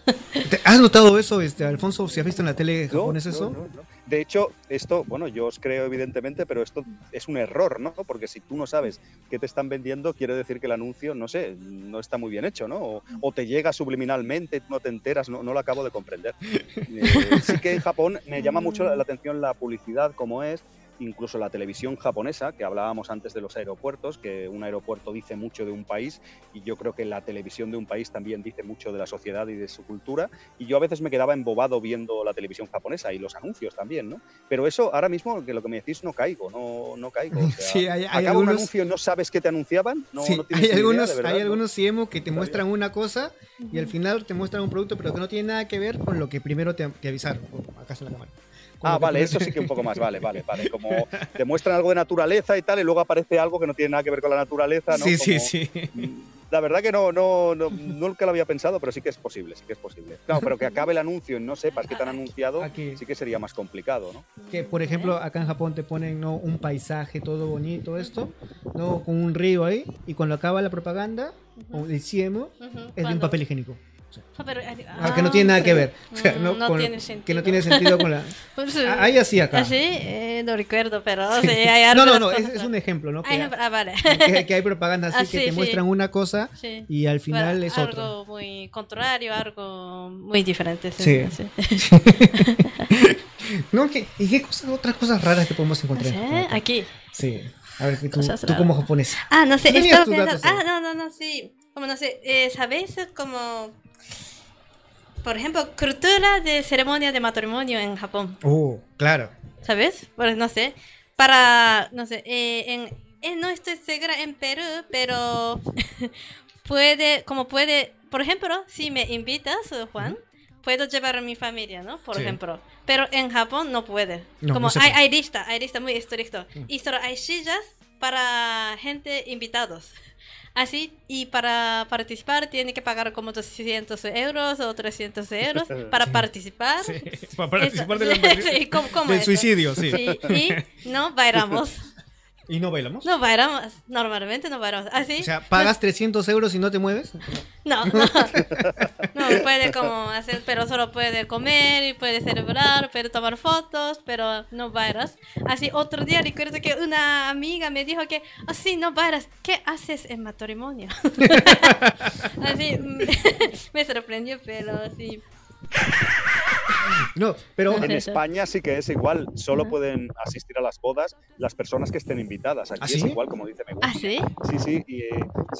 ¿Te- ¿Has notado eso, este, Alfonso? Si has visto en la tele japonesa no, eso? no, no. De hecho, esto, bueno, yo os creo evidentemente, pero esto es un error, ¿no? Porque si tú no sabes qué te están vendiendo, quiere decir que el anuncio, no sé, no está muy bien hecho, ¿no? O, o te llega subliminalmente, no te enteras, no, no lo acabo de comprender. Eh, sí que en Japón me llama mucho la atención la publicidad, como es, incluso la televisión japonesa, que hablábamos antes de los aeropuertos, que un aeropuerto dice mucho de un país y yo creo que la televisión de un país también dice mucho de la sociedad y de su cultura. Y yo a veces me quedaba embobado viendo la televisión japonesa y los anuncios también, ¿no? Pero eso ahora mismo, que lo que me decís, no caigo, no, no caigo. O sea, Sí, hay- hay acaba algunos- un anuncio y no sabes qué te anunciaban. No, Sí, no tienes hay idea, algunos, de verdad, hay ¿no? algunos CMO que te muestran una cosa y al final te muestran un producto, pero que no tiene nada que ver con lo que primero te, te avisaron. Oh, acá está la cámara. Ah, vale, eso sí que un poco más, vale, vale, vale. Como te muestran algo de naturaleza y tal, y luego aparece algo que no tiene nada que ver con la naturaleza, ¿no? Sí, sí, Como- sí. Mm, La verdad que no, no, no, nunca lo había pensado, pero sí que es posible, sí que es posible. Claro, pero que acabe el anuncio y no sepas qué te han anunciado, Aquí. sí que sería más complicado, ¿no? Que por ejemplo acá en Japón te ponen ¿no? un paisaje todo bonito esto, no con un río ahí y cuando acaba la propaganda o el CMO es de un papel higiénico. Ah, pero, Ah, que no tiene nada que ver. O sea, Mm, no, no con- tiene Que sentido. no tiene sentido con la. Pues, Ah, Hay así acá. ¿Así? Eh, no recuerdo, pero Sí. hay no, no, no, es, un ejemplo, ¿no? Hay Que, ejemplo- ah, vale. que- que hay propaganda así Ah, que te sí. muestran una cosa Sí. y al final Bueno, es otro. Algo muy contrario, algo muy diferente. Sí. No, ¿qué- ¿Y qué cosas, otras cosas raras que podemos No encontrar? en aquí. Sí. A ver, que tú, como japonés. Ah, no sé, estaba pensando. datos, Ah, ¿eh? no, no, no, sí. Como no sé, eh, ¿sabéis? Como. Por ejemplo, cultura de ceremonia de matrimonio en Japón. Oh, claro. ¿Sabes? Pues no sé. Para. No sé, eh, en, eh, no estoy segura en Perú, pero. puede. Como puede. Por ejemplo, si me invitas, Juan. Puedo llevar a mi familia, ¿no? Por Sí. ejemplo. Pero en Japón no puede. No, como no hay, hay lista, hay lista muy estricto. Mm. Y solo hay sillas para gente invitados. Así, y para participar tiene que pagar como 200 euros o 300 euros para Sí. participar. para Eso. Sí, ¿cómo- cómo del suicidio, sí. Sí, y no bailamos. ¿Y no bailamos? No bailamos. Normalmente no bailamos. Así. O sea, ¿pagas 300 euros y no te mueves? No, no. No puede como hacer, pero solo puede comer y puede celebrar, puede tomar fotos, pero no bailas. Así, otro día recuerdo que una amiga me dijo que, así no bailas, ¿qué haces en matrimonio? Así, me sorprendió, pero sí. No, pero En. España sí que es igual, solo pueden asistir a las bodas las personas que estén invitadas. Aquí ¿Ah, es igual, como dice Megumi. ¿Ah, sí? Sí, sí, y eh,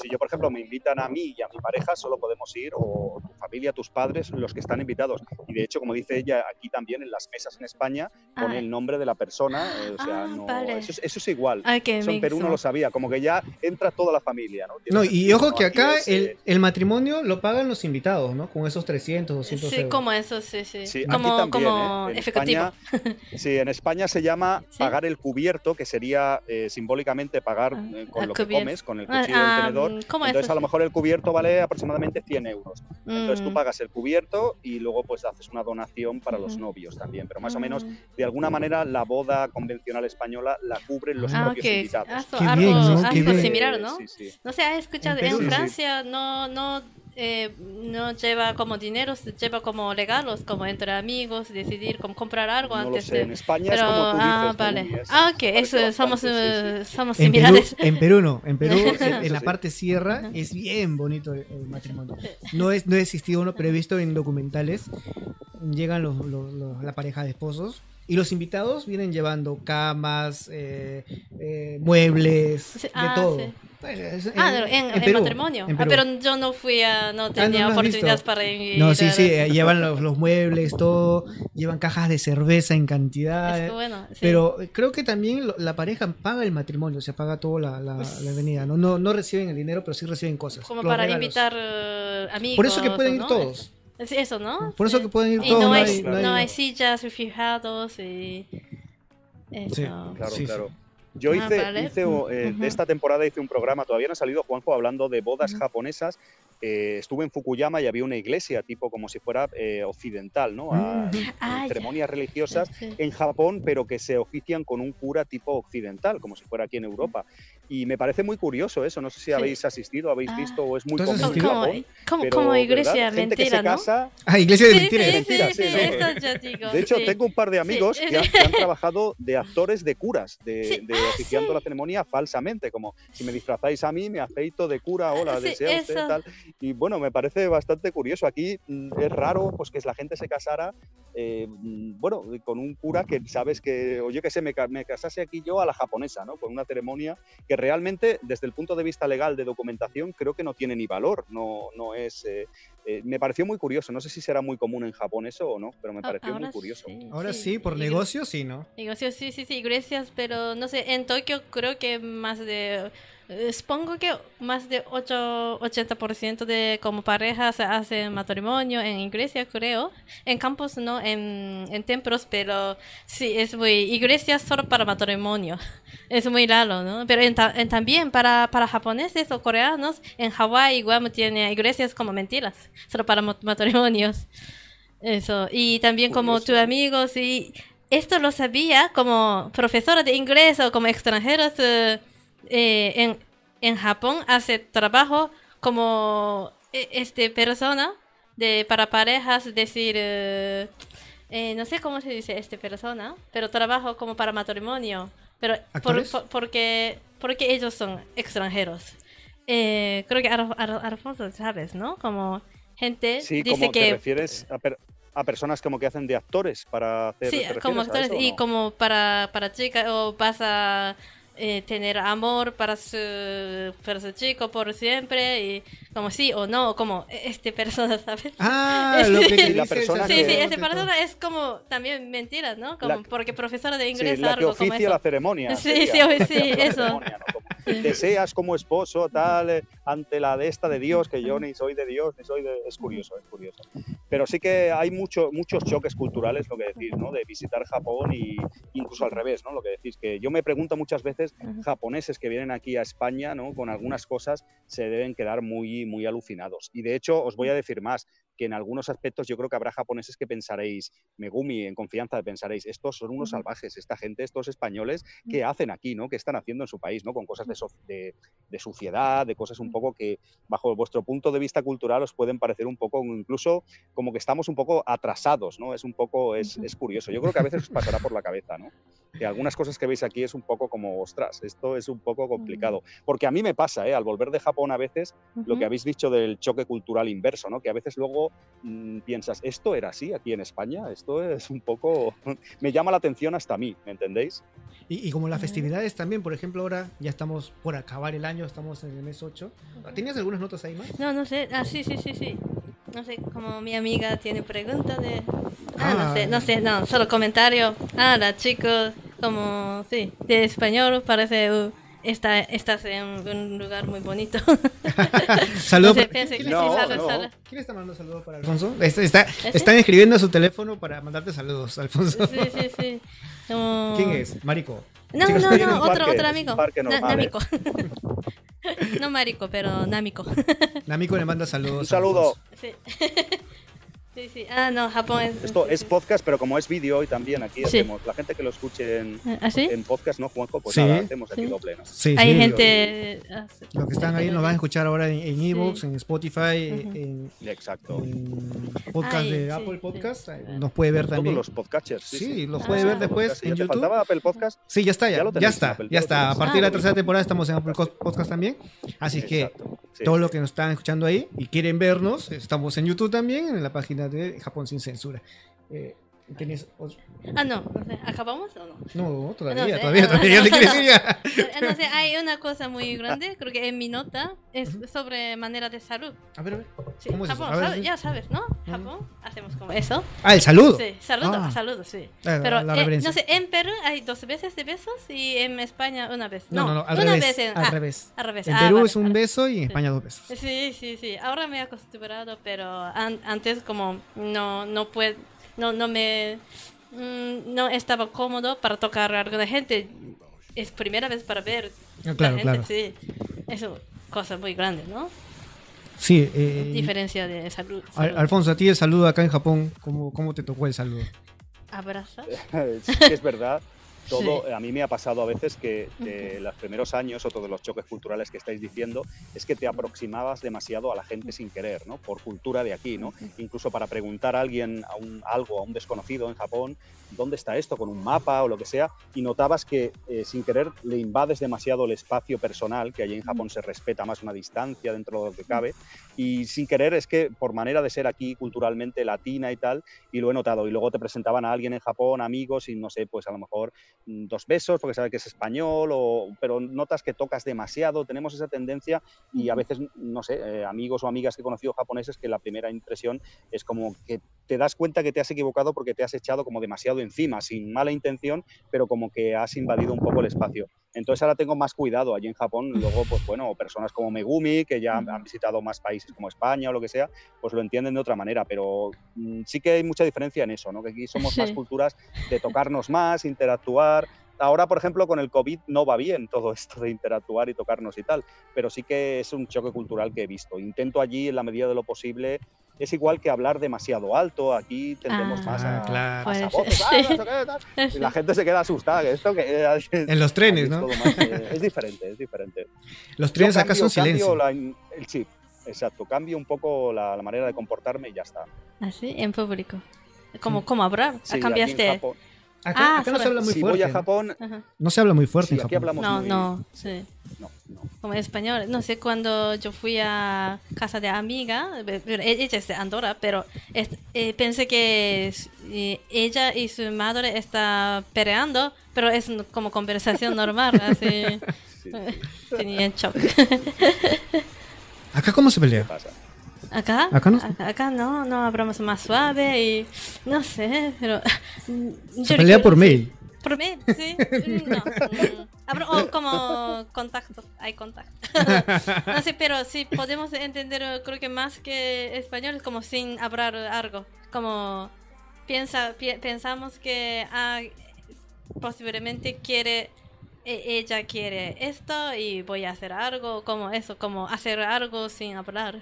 si yo, por ejemplo, me invitan a mí y a mi pareja, solo podemos ir, o tu familia, tus padres, los que están invitados. Y de hecho, como dice ella, aquí también en las mesas en España pone Ah. el nombre de la persona, eh, o sea, Ah, no, vale. eso, es, eso es igual. Ay, qué Eso en Perú no lo sabía, como que ya entra toda la familia, ¿no? No, y ojo que acá es, el, eh, el matrimonio lo pagan los invitados, ¿no? Con esos 300, 200 Sí, euros. Como eso, sí, sí. Sí, aquí como también, como ¿eh? Ejecutivo. España, sí, en España se llama ¿Sí? pagar el cubierto, que sería eh, simbólicamente pagar Ah, eh, con el lo que comes, con el Ah, cuchillo y el ah, tenedor. ¿cómo es Entonces, a eso? lo mejor el cubierto vale aproximadamente 100 euros. Entonces, tú Mm. pagas el cubierto y luego pues haces una donación para los novios también. Pero más o menos, Mm. de alguna manera, la boda convencional española la cubren los Ah, propios ok. invitados. Algo, Qué algo, bien, ¿no? algo Qué bien. similar, ¿no? Sí, sí. No sé, ¿has escuchado? En. Francia no, no, eh, no lleva como dinero, se lleva como regalos, como entre amigos, decidir como comprar algo No lo antes sé, de... en España Pero, es como tú dices. ah, vale. Ah, ok, eso, somos, bastante, sí, eh, sí. somos En Perú, similares. en Perú no, en Perú en, la parte sierra es bien bonito el, el matrimonio. No es no he existido uno, pero he visto en documentales llegan los, los- los- la pareja de esposos y los invitados vienen llevando camas, eh, eh, muebles, Sí, de ah, todo. sí. Es- Ah, en, en Perú, matrimonio. en Ah, pero yo no fui a, no tenía ¿no lo has oportunidad para ir. No, sí, a- sí, eh, llevan los, los muebles, todo, llevan cajas de cerveza en cantidad. Es que bueno, sí. Pero creo que también lo- la pareja paga el matrimonio, o sea, paga toda la, la, Pues- la venida. ¿no? No, no reciben el dinero, pero sí reciben cosas. como para regalos. invitar eh, amigos. Por eso que pueden ir ¿no? todos. Es eso, ¿no? Por eso Sí. que pueden ir Y todos. no, no hay, hay- no, no hay- hay sillas fijados y... Eso. Sí, Claro, Sí, claro. Yo Ah, hice, vale. hice, eh, Ujú. de esta temporada hice un programa, todavía no ha salido Juanjo, hablando de bodas Ujú. japonesas. Eh, estuve en Fukuyama y había una iglesia tipo como si fuera eh, occidental, ¿no? A- Ujú. Ah, ya. ceremonias religiosas Sí. en Japón, pero que se ofician con un cura tipo occidental, como si fuera aquí en Europa. Y me parece muy curioso eso. No sé si Sí. habéis asistido, habéis Ah. visto o es muy ¿Tú has común en? Como, Japón. como, pero, como ¿verdad? iglesia que mentira, ¿no? casa, Ah, iglesia de Sí, mentiras. sí, mentira, sí, digo. De hecho, sí. tengo un par de amigos Sí, que, han, que han trabajado de actores de curas, de, Sí, de ah, oficiando sí. la ceremonia falsamente, como si me disfrazáis a mí, me afeito de cura, hola, Sí, desea usted eso. tal. y bueno, me parece bastante curioso. Aquí mm, es raro pues que la gente se casara, eh, mm, bueno, con un cura que sabes que, oye, que se me, me, casase aquí yo a la japonesa, ¿no? Con una ceremonia que realmente, desde el punto de vista legal de documentación, creo que no tiene ni valor, no, no es... Eh, eh, me pareció muy curioso, no sé si será muy común en Japón eso o no, pero me pareció muy curioso. Ahora sí, por negocios sí, ¿no? Negocios sí, sí, sí, iglesias, pero no sé, en Tokio creo que más de supongo que más de 8, 80% de como parejas hacen matrimonio en iglesia, creo. En campos no, en, en templos, pero sí, es muy... Iglesia solo para matrimonio. Es muy raro, ¿no? Pero en, también para, para japoneses o coreanos, en Hawái igual tiene iglesias como mentiras, solo para matrimonios. Eso. Y también como tus amigos y... Esto lo sabía como profesora de inglés o como extranjeros... Eh, eh, en, en Japón hace trabajo como e, este persona de para parejas, decir, eh, eh, no sé cómo se dice este persona, pero trabajo como para matrimonio, pero porque porque ellos son extranjeros. creo que Alfonso sabes, ¿no? Como gente sí, dice como que te refieres a, personas como que hacen de actores para hacer sí, como actores y como para para chicas o pasa eh, tener amor para su, para su chico por siempre y como sí o no, como este persona, ¿sabes? Ah, lo que la persona Sí, sí, esta persona es como también mentiras, ¿no? Como porque profesora de inglés sí, la algo que oficia como eso. la ceremonia. Sí, sí, sí, eso. Deseas como esposo tal eh, ante la de esta de Dios, que yo ni soy de Dios, ni soy de... Es curioso, es curioso. Pero sí que hay mucho, muchos choques culturales, lo que decís, ¿no? De visitar Japón y incluso al revés, ¿no? Lo que decís, que yo me pregunto muchas veces, japoneses que vienen aquí a España, ¿no? Con algunas cosas se deben quedar muy, muy alucinados. Y de hecho, os voy a decir más, que en algunos aspectos yo creo que habrá japoneses que pensaréis, Megumi, en confianza pensaréis, estos son unos salvajes, esta gente, estos españoles, ¿qué hacen aquí, no? ¿Qué están haciendo en su país, no? Con cosas de, de, suciedad, de cosas un poco que, bajo vuestro punto de vista cultural, os pueden parecer un poco, incluso como que estamos un poco atrasados, ¿no? Es un poco, es, es curioso. Yo creo que a veces os pasará por la cabeza, ¿no? Que algunas cosas que veis aquí es un poco como, ostras, esto es un poco complicado. Porque a mí me pasa, ¿eh? Al volver de Japón a veces, lo que habéis dicho del choque cultural inverso, ¿no? Que a veces luego mm, piensas, esto era así aquí en España, esto es un poco, me llama la atención hasta a mí, ¿me entendéis? Y, y, como las festividades también, por ejemplo, ahora ya estamos por acabar el año, estamos en el mes 8. ¿Tenías algunas notas ahí más? No, no sé, ah, sí, sí, sí, sí. No sé, como mi amiga tiene preguntas de... Ah, no sé, no sé, no, solo comentario. Ah, la chicos, como, sí, de español parece... Uh, está, estás en un lugar muy bonito. Saludos. No sé, pienso que sí, No, no. ¿Quién está mandando saludos para Alfonso? Está, está- están escribiendo a su teléfono para mandarte saludos, Alfonso. Sí, sí, sí. Como- ¿Quién es? Marico. No, Chicos, no, no, otro, parque, otro amigo. parque Na- normal, ¿eh? Námico. no Marico, pero Námico. Namico le manda saludos. Un saludo. Sí. sí, sí. Ah, no, Japón es. Esto es podcast, pero como es vídeo hoy también aquí Sí. hacemos, la gente que lo escuche en, ¿Ah, sí? en podcast, ¿no, Juanjo? Pues Sí. nada, hacemos aquí Sí. doble, ¿no? Sí, Hay sí, gente. ah, sí. Los que están ahí nos van a escuchar ahora en, en Evox, Sí. en Spotify, en, Exacto. en podcast Ay, de sí, Apple. Podcast. Nos puede ver Todos también. los podcatchers. Sí, Sí, sí. los Ah. puede ver Ah, después Podcast. en ¿Ya te YouTube. faltaba Apple Podcast? Sí, ya está, ya, Ya está, Apple, ya está. A partir de Ah, la tercera temporada estamos en Apple Podcast también. Así que Exacto. Sí, todos sí. los que nos están escuchando ahí y quieren vernos, estamos en YouTube también, en la página de Japón sin censura. Eh, ¿tenías otro? Ah, no. no sé, ¿Acabamos o no? No, todavía, No sé. todavía, todavía. ¿Ya te quieres ir ya? Eh, No sé, hay una cosa muy grande, creo que en mi nota es sobre manera de salud. A ver, a ver. Sí, ¿Cómo es eso? Japón, A ver, ¿sabes? sí. ya sabes, ¿no? Japón, hacemos como eso. Ah, el saludo. Sí, saludo, Ah. saludo, sí. Ah, la- Pero la eh, no sé, en Perú hay dos veces de besos y en España una vez. No, No, no, no, al una revés. vez en, al ah, revés. al revés. En Ah, Perú vale, es un beso y en España dos besos. Sí, sí, sí. Ahora me he acostumbrado, pero an- antes como no no puedo, no no me mm, no estaba cómodo para tocar a alguna gente. Es primera vez para ver Ah, la claro, gente, claro. sí. Es una cosa muy grande, ¿no? Sí, eh, Diferencia de salud. Al- salud. Alfonso, a ti el saludo acá en Japón, ¿cómo, cómo te tocó el saludo? Que es verdad todo, Sí. a mí me ha pasado a veces que eh, los primeros años, otro de los choques culturales que estáis diciendo, es que te aproximabas demasiado a la gente sin querer, ¿no? Por cultura de aquí, ¿no? Incluso para preguntar a alguien a un, algo, a un desconocido en Japón, ¿dónde está esto? Con un mapa o lo que sea, y notabas que eh, sin querer le invades demasiado el espacio personal, que allí en Japón se respeta más una distancia dentro de lo que cabe, y sin querer es que por manera de ser aquí culturalmente latina y tal, y lo he notado, y luego te presentaban a alguien en Japón, amigos, y no sé, pues a lo mejor mm, dos besos porque sabe que es español, o, pero notas que tocas demasiado, tenemos esa tendencia y a veces, no sé, eh, amigos o amigas que he conocido japoneses que la primera impresión es como que te das cuenta que te has equivocado porque te has echado como demasiado encima, sin mala intención, pero como que has invadido un poco el espacio. Entonces ahora tengo más cuidado allí en Japón, luego pues bueno, personas como Megumi, que ya han visitado más países como España o lo que sea, pues lo entienden de otra manera, pero mm, sí que hay mucha diferencia en eso, ¿no? Que aquí somos más culturas de tocarnos más, interactuar. Ahora, por ejemplo, con el COVID no va bien todo esto de interactuar y tocarnos y tal, pero sí que es un choque cultural que he visto. Intento allí, en la medida de lo posible, es igual que hablar demasiado alto, aquí tendemos Ah, más a, claro. más a Puede voces. "Ah, no sé qué, tal", y la gente se queda asustada. Esto que En los trenes, ¿no? más, eh, es diferente, es diferente. Los trenes acá son silencio. la- el chip, exacto. Cambio un poco la, la manera de comportarme y ya está. Así, en público. Como, como hablar. Sí, aquí en Cambiaste. Japón- Acá, Ah, acá no se habla muy si fuerte. voy a ¿no? Japón, Ajá. No se habla muy fuerte sí, en aquí Japón. hablamos No, muy... no, sí. no, no. Como español. No sé, cuando yo fui a casa de amiga, pero ella es de Andorra, pero es- eh, pensé que es- eh, ella y su madre están peleando, pero es como conversación normal, así. Sí, Tenía en shock. ¿Acá cómo se pelea? pasa. Acá, Acá no. acá, acá no, no hablamos más suave y no sé, pero Se pelea recuerdo- por mail. Por mail, sí. No. Hablo- o como contacto, hay contacto. No sé, pero sí podemos entender, eh, creo que más que español, como sin hablar algo. Como piensa, pi- pensamos que ah, posiblemente quiere, e- ella quiere esto y voy a hacer algo, como eso, como hacer algo sin hablar.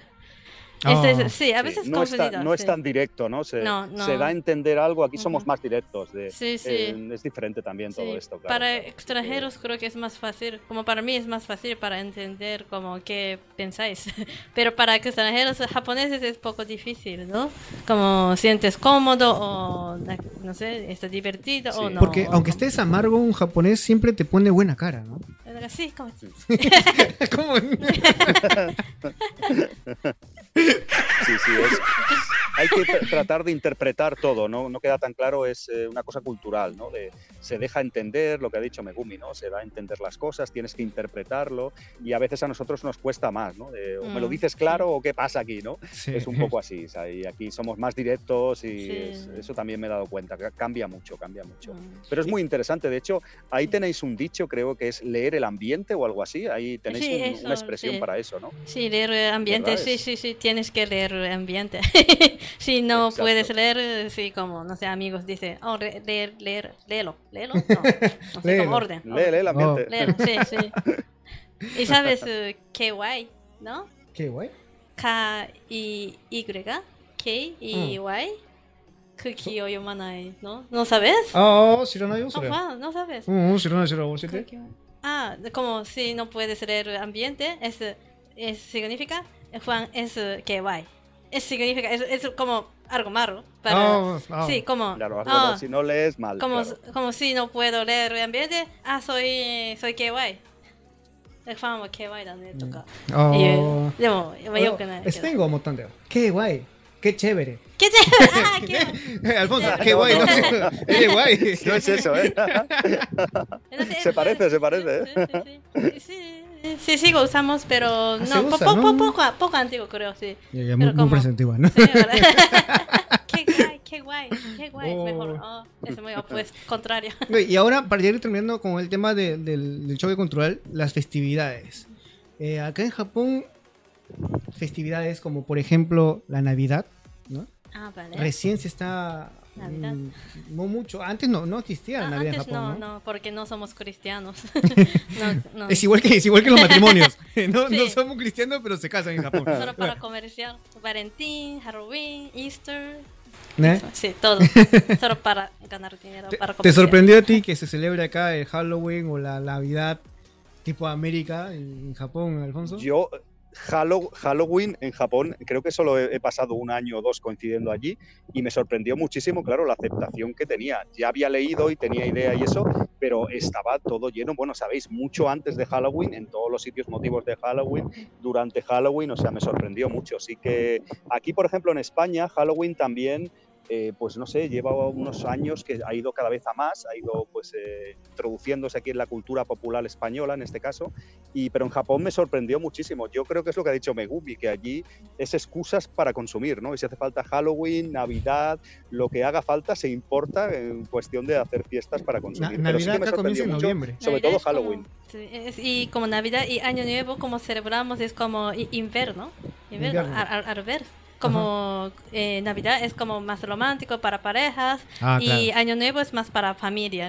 Este es- Oh. sí, a Sí, veces no, es tan- no es sí. tan directo, ¿no? Se, No, no. se da a entender algo, aquí somos Ujú. más directos. De, Sí, sí. eh, es diferente también todo Sí, esto. claro, para claro. extranjeros creo que es más fácil, como para mí es más fácil para entender como qué pensáis, pero para extranjeros japoneses es poco difícil, ¿no? Como sientes cómodo o no sé, está divertido o Sí. no. Porque aunque estés amargo, un japonés siempre te pone buena cara, ¿no? Sí, como... ¿Cómo? Sí, sí, es- hay que tr- tratar de interpretar todo, ¿no? No queda tan claro, es eh, una cosa cultural, ¿no? De, se deja entender lo que ha dicho Megumi, ¿no? Se da a entender las cosas, tienes que interpretarlo y a veces a nosotros nos cuesta más, ¿no? De, o me lo Mm, dices claro o qué pasa aquí, ¿no? Sí. Es un poco así, o sea, y aquí somos más directos y Sí. es- eso también me he dado cuenta, cambia mucho, cambia mucho. Mm. Pero es muy interesante, de hecho, ahí tenéis un dicho, creo que es leer el ambiente o algo así, ahí tenéis Sí, un- eso, una expresión para eso, ¿no? Sí, leer el ambiente, ¿Verdad? sí, sí, sí, tienes que leer el ambiente. si no Exacto. puedes leer, sí, como, no sé, amigos dicen, oh, re- leer, leer, léelo, léelo, no, no sé, Léelo. como orden. Lee, orden. lee el ambiente. Léelo, sí, sí. Y sabes, eh, KY, ¿no? Qué guay. K-I-Y, K-I-Y, 空気を読まないの ¿No sabes? Ah, si no, no, yo No, sé. wow, no sabes. Mm, si no, no, si no, si no. Ah, como si no puedes leer el ambiente, es, es significa Juan es eh, KY. Es significa, es, es como algo malo. Para, Ah, ah. Sí, como, Claro, algo, ah, si no lees mal. como, claro. como si no puedo leer el ambiente, ah, soy, soy KY. El fanは KY だねとかあ言ーう。でも、まあよくないけど。スペイン語思ったんだよ。Qué guay. Qué chévere. ¿Qué te- ah, qué- Alfonso, No, qué guay. no, No, no. qué guay. No es eso, ¿eh? Se parece, se parece. Sí, sí, sí, sí, sí, lo usamos, pero Ah, no, usa, po- ¿no? po- poco, poco antiguo creo, sí. Muy, muy presentativa, ¿no? Sí, qué guay, qué guay, qué guay, Oh. es mejor. Oh, es muy opuesto, contrario. Y ahora, para ir terminando con el tema de- del, del choque cultural, las festividades. Eh, acá en Japón, festividades como por ejemplo la Navidad, ¿no? Ah, vale. Recién se está... Navidad. mm, no mucho. Antes no, no existía la Ah, Navidad antes en Japón, no, ¿no? no, porque no somos cristianos. no, no. Es igual que, es igual que los matrimonios. no, Sí. no somos cristianos, pero se casan en Japón. Solo para comercial. Valentín, Halloween, Easter, ¿Eh? Sí, todo. Solo para ganar dinero, ¿Te, para te comer. sorprendió a ti que se celebre acá el Halloween o la Navidad tipo América en Japón, Alfonso? Yo, Halloween en Japón, creo que solo he, pasado un año o dos coincidiendo allí y me sorprendió muchísimo, claro, la aceptación que tenía. Ya había leído y tenía idea y eso, pero estaba todo lleno, bueno, sabéis, mucho antes de Halloween, en todos los sitios motivos de Halloween, durante Halloween, o sea, me sorprendió mucho. Así que aquí, por ejemplo, en España, Halloween también... eh, pues no sé, lleva unos años que ha ido cada vez a más, ha ido pues eh, introduciéndose aquí en la cultura popular española en este caso, y, pero en Japón me sorprendió muchísimo. Yo creo que es lo que ha dicho Megumi, que allí es excusas para consumir, ¿no? Y si hace falta Halloween, Navidad, lo que haga falta se importa en cuestión de hacer fiestas para Na- consumir. Pero sí Navidad que me sorprendió en mucho, noviembre. sobre Navidad todo como- Halloween. sí, es- y como Navidad y Año Nuevo, como celebramos, es como invierno. Invierno, Invierno. Al, al- al revés. Como eh, Navidad es como más romántico para parejas Ah, y claro. Año Nuevo es más para familia.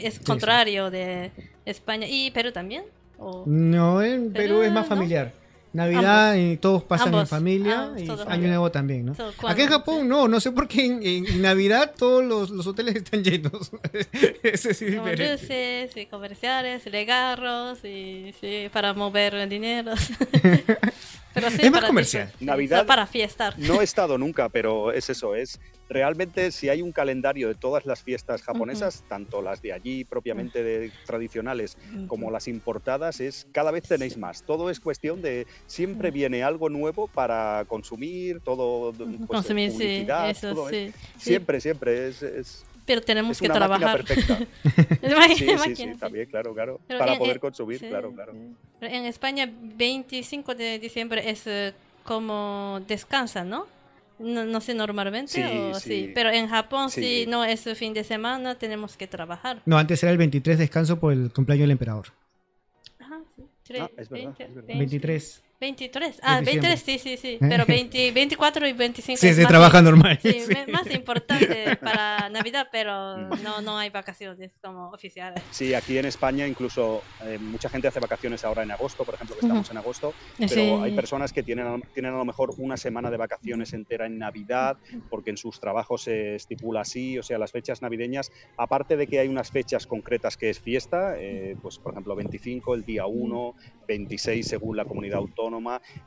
Es contrario de España y Perú también. o- No, en Perú Perú, es más ¿no? familiar. Navidad y todos pasan en Ambos. familia Ah, y Año familia. Nuevo también, ¿no? So, Aquí cuando- en Japón no, no sé por qué en, en- en Navidad todos los, los hoteles están llenos. Ese sí Como luces y comerciales, regalos y sí, para mover dinero. Pero sí, Es más para comercial. sí, Navidad- para fiestar. No he estado nunca, pero es eso, es realmente si hay un calendario de todas las fiestas japonesas, tanto las de allí propiamente de, tradicionales como las importadas, es cada vez tenéis más. Todo es cuestión de siempre viene algo nuevo para consumir, todo pues, Consumir, sí, eso todo es- sí. Sí, Siempre, siempre es, es, Pero tenemos es que una trabajar. perfecta. Sí, sí, sí, sí. también, claro, claro. Pero para en- poder consumir, sí, claro, claro. En España, 25 de diciembre es eh, como descansa, ¿no? No, no sé normalmente, Sí, o sí. sí. Pero en Japón, sí. Sí. no es fin de semana, tenemos que trabajar. No, antes era el 23 descanso por el cumpleaños del emperador. Ajá, Ah, es verdad, 20, es verdad. 20. 23. 23. Ah, De diciembre. 23, sí, sí, sí. Pero 20, 24 y 25 Sí, se trabaja normal. Sí, sí. más importante para Navidad, pero Mm. no, no hay vacaciones como oficiales. Sí, aquí en España incluso eh, mucha gente hace vacaciones ahora en agosto, por ejemplo, que estamos en agosto, pero Sí. hay personas que tienen, a- tienen a lo mejor una semana de vacaciones entera en Navidad, porque en sus trabajos se estipula así, o sea, las fechas navideñas, aparte de que hay unas fechas concretas que es fiesta, eh, pues por ejemplo 25, el día 1, 26 según la comunidad autónoma,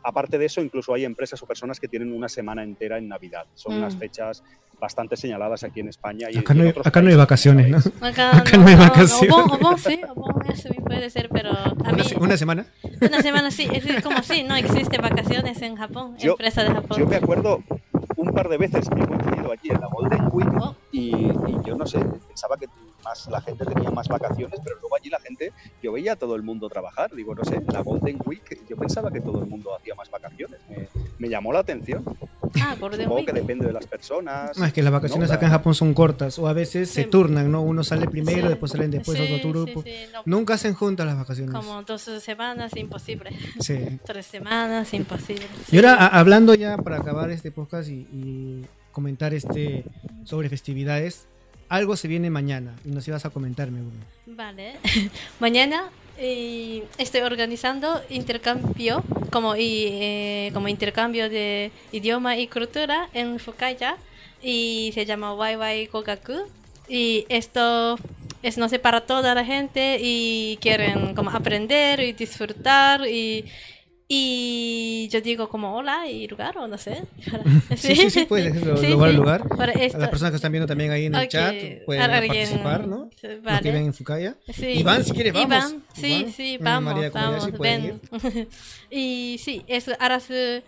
aparte de eso incluso hay empresas o personas que tienen una semana entera en Navidad, son unas Mm. fechas bastante señaladas aquí en España. Y, Acá y no en hay, acá no hay vacaciones, ¿no? Acá, Acá no hay vacaciones. Obon, Obon sí, sí puede ser, pero a Una, mí se- una semana. una semana sí, es como sí, no existe vacaciones en Japón, Yo- empresa de Japón. Yo me acuerdo un par de veces que he coincidido allí en la Golden Week Oh. y, y yo no sé, pensaba que más la gente tenía más vacaciones, pero luego allí la gente, yo veía a todo el mundo trabajar, digo, no sé, la Golden Week, yo pensaba que todo el mundo hacía más vacaciones, me, me llamó la atención, Ah, Golden supongo que Week. depende de las personas. No, es que las vacaciones ¿no? acá en Japón son cortas o a veces se Sí. turnan, ¿no? Uno sale primero, Sí. después salen después Sí, otro grupo. sí, sí, no, Nunca hacen juntas las vacaciones. como dos semanas, imposible. Sí. Tres semanas, imposible. Y ahora, a- hablando ya para acabar este podcast y, y comentar este sobre festividades, algo se viene mañana y nos ibas a comentarme uno. Vale. Mañana eh, estoy organizando intercambio como, y, eh, como intercambio de idioma y cultura en Fukaya y se llama YY Gogaku y esto es no sé para toda la gente y quieren como aprender y disfrutar y y yo digo como hola y lugar o no sé. Sí, sí, sí, puedes decirlo, Sí, lugar, lugar. A las personas que están viendo también ahí en el Ok, chat pueden alguien- participar, ¿no? sí, Los vale. que ven en Fukaya. Iván, si quieres, vamos. Iván, sí, Iván, sí, vamos, María vamos, ven. y sí, es a las eh,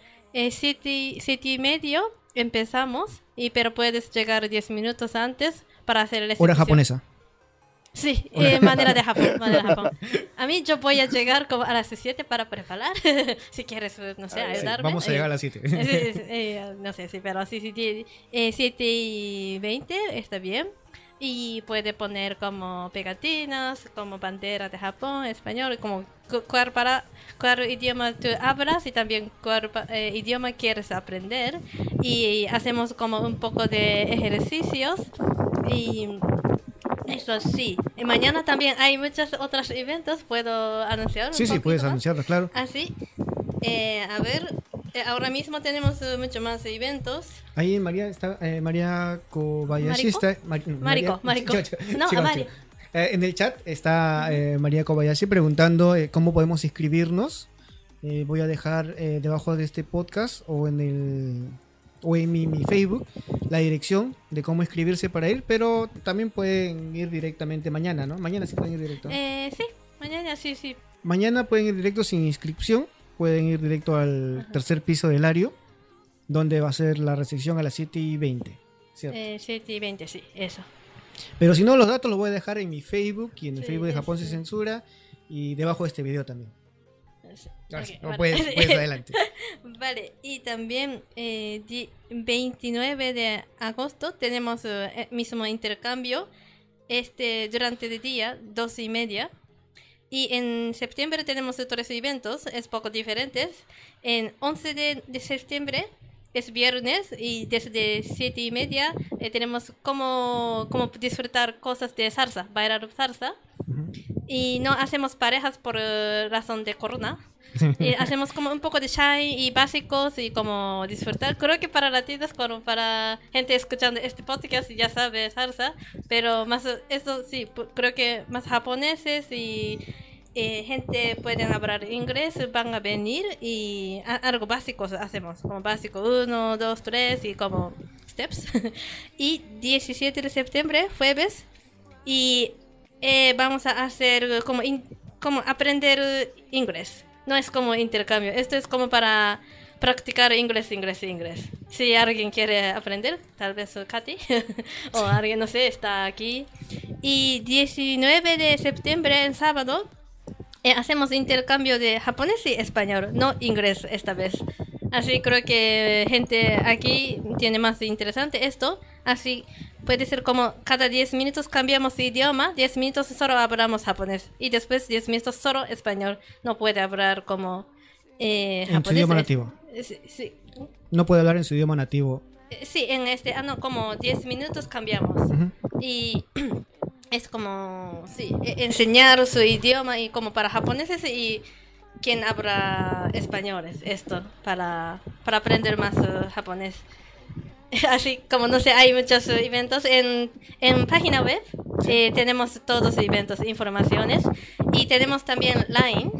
siete, siete y medio empezamos, y pero puedes llegar 10 minutos antes para hacer la Hora japonesa. Sí, eh, manera de Japón, manera de Japón. A mí yo voy a llegar como a las 7 para preparar, si quieres, eh, no sé, Ah, sí, ayudarme. Vamos a eh, llegar a las 7. Sí, sí, sí, eh, no sé, sí, pero sí, sí, sí, eh, 7 y 20 está bien. Y puede poner como pegatinas, como bandera de Japón, español, como cu- cuál, para, cuál idioma tú hablas y también cuál eh, idioma quieres aprender. Y hacemos como un poco de ejercicios. Y eso sí. Y mañana también hay muchos otros eventos, ¿puedo anunciar? un Sí, sí, puedes más? anunciarlo, claro. Ah, sí. Eh, a ver, Eh, ahora mismo tenemos eh, mucho más eventos. Ahí María está, eh, María Kobayashi ¿Marico? está. Mar- Marico, Marico. No, chico, Mario. Eh, en el chat está María Kobayashi preguntando cómo podemos inscribirnos. Voy a dejar debajo de este podcast o en el o en mi, mi Facebook la dirección de cómo inscribirse para ir, pero también pueden ir directamente mañana, ¿no? Mañana sí pueden ir directo. Eh, sí, mañana sí, sí. Mañana pueden ir directo sin inscripción, pueden ir directo al tercer piso del Ario, donde va a ser la recepción a las 7 y 20. ¿cierto? Eh, 7 y 20, sí, eso. Pero si no, los datos los voy a dejar en mi Facebook y en el Sí, Facebook de Japón sí. sin censura y debajo de este video también. Sí. Ahora Ok, sí, no vale. puedes, puedes adelante. Vale, y también eh, di- 29 de agosto tenemos eh, el mismo intercambio este durante el día, dos y media. Y en septiembre tenemos tres eventos, es poco diferentes. En 11 de, de septiembre es viernes y desde 7 y media eh, tenemos cómo, cómo disfrutar cosas de salsa, bailar salsa. Y no hacemos parejas por eh, razón de corona. Y hacemos como un poco de shine y básicos y como disfrutar. Creo que para latinos, como para gente escuchando este podcast ya sabe salsa, pero más eso sí, creo que más japoneses y eh, gente pueden hablar inglés van a venir y a- algo básico hacemos, como básico 1, 2, 3 y como steps. y 17 de septiembre, jueves, y eh, vamos a hacer como, in- como aprender inglés. No es como intercambio, esto es como para practicar inglés, inglés, inglés. Si alguien quiere aprender, tal vez Katy o alguien, no sé, está aquí. Y 19 de septiembre, en sábado, eh, hacemos intercambio de japonés y español, no inglés esta vez. Así creo que gente aquí tiene más interesante esto. Así puede ser como cada 10 minutos cambiamos de idioma, 10 minutos solo hablamos japonés y después 10 minutos solo español. No puede hablar como eh, En su idioma nativo. eh, Sí, sí. No puede hablar en su idioma nativo. Eh, Sí, en este, ah, no, como 10 minutos cambiamos. Ujú. Y es como, sí, e- enseñar su idioma y como para japoneses y quien habla español es esto, para, para aprender más eh, japonés. Así como no sé, hay muchos eventos en, en página web. eh, tenemos todos los eventos, informaciones. Y tenemos también Line.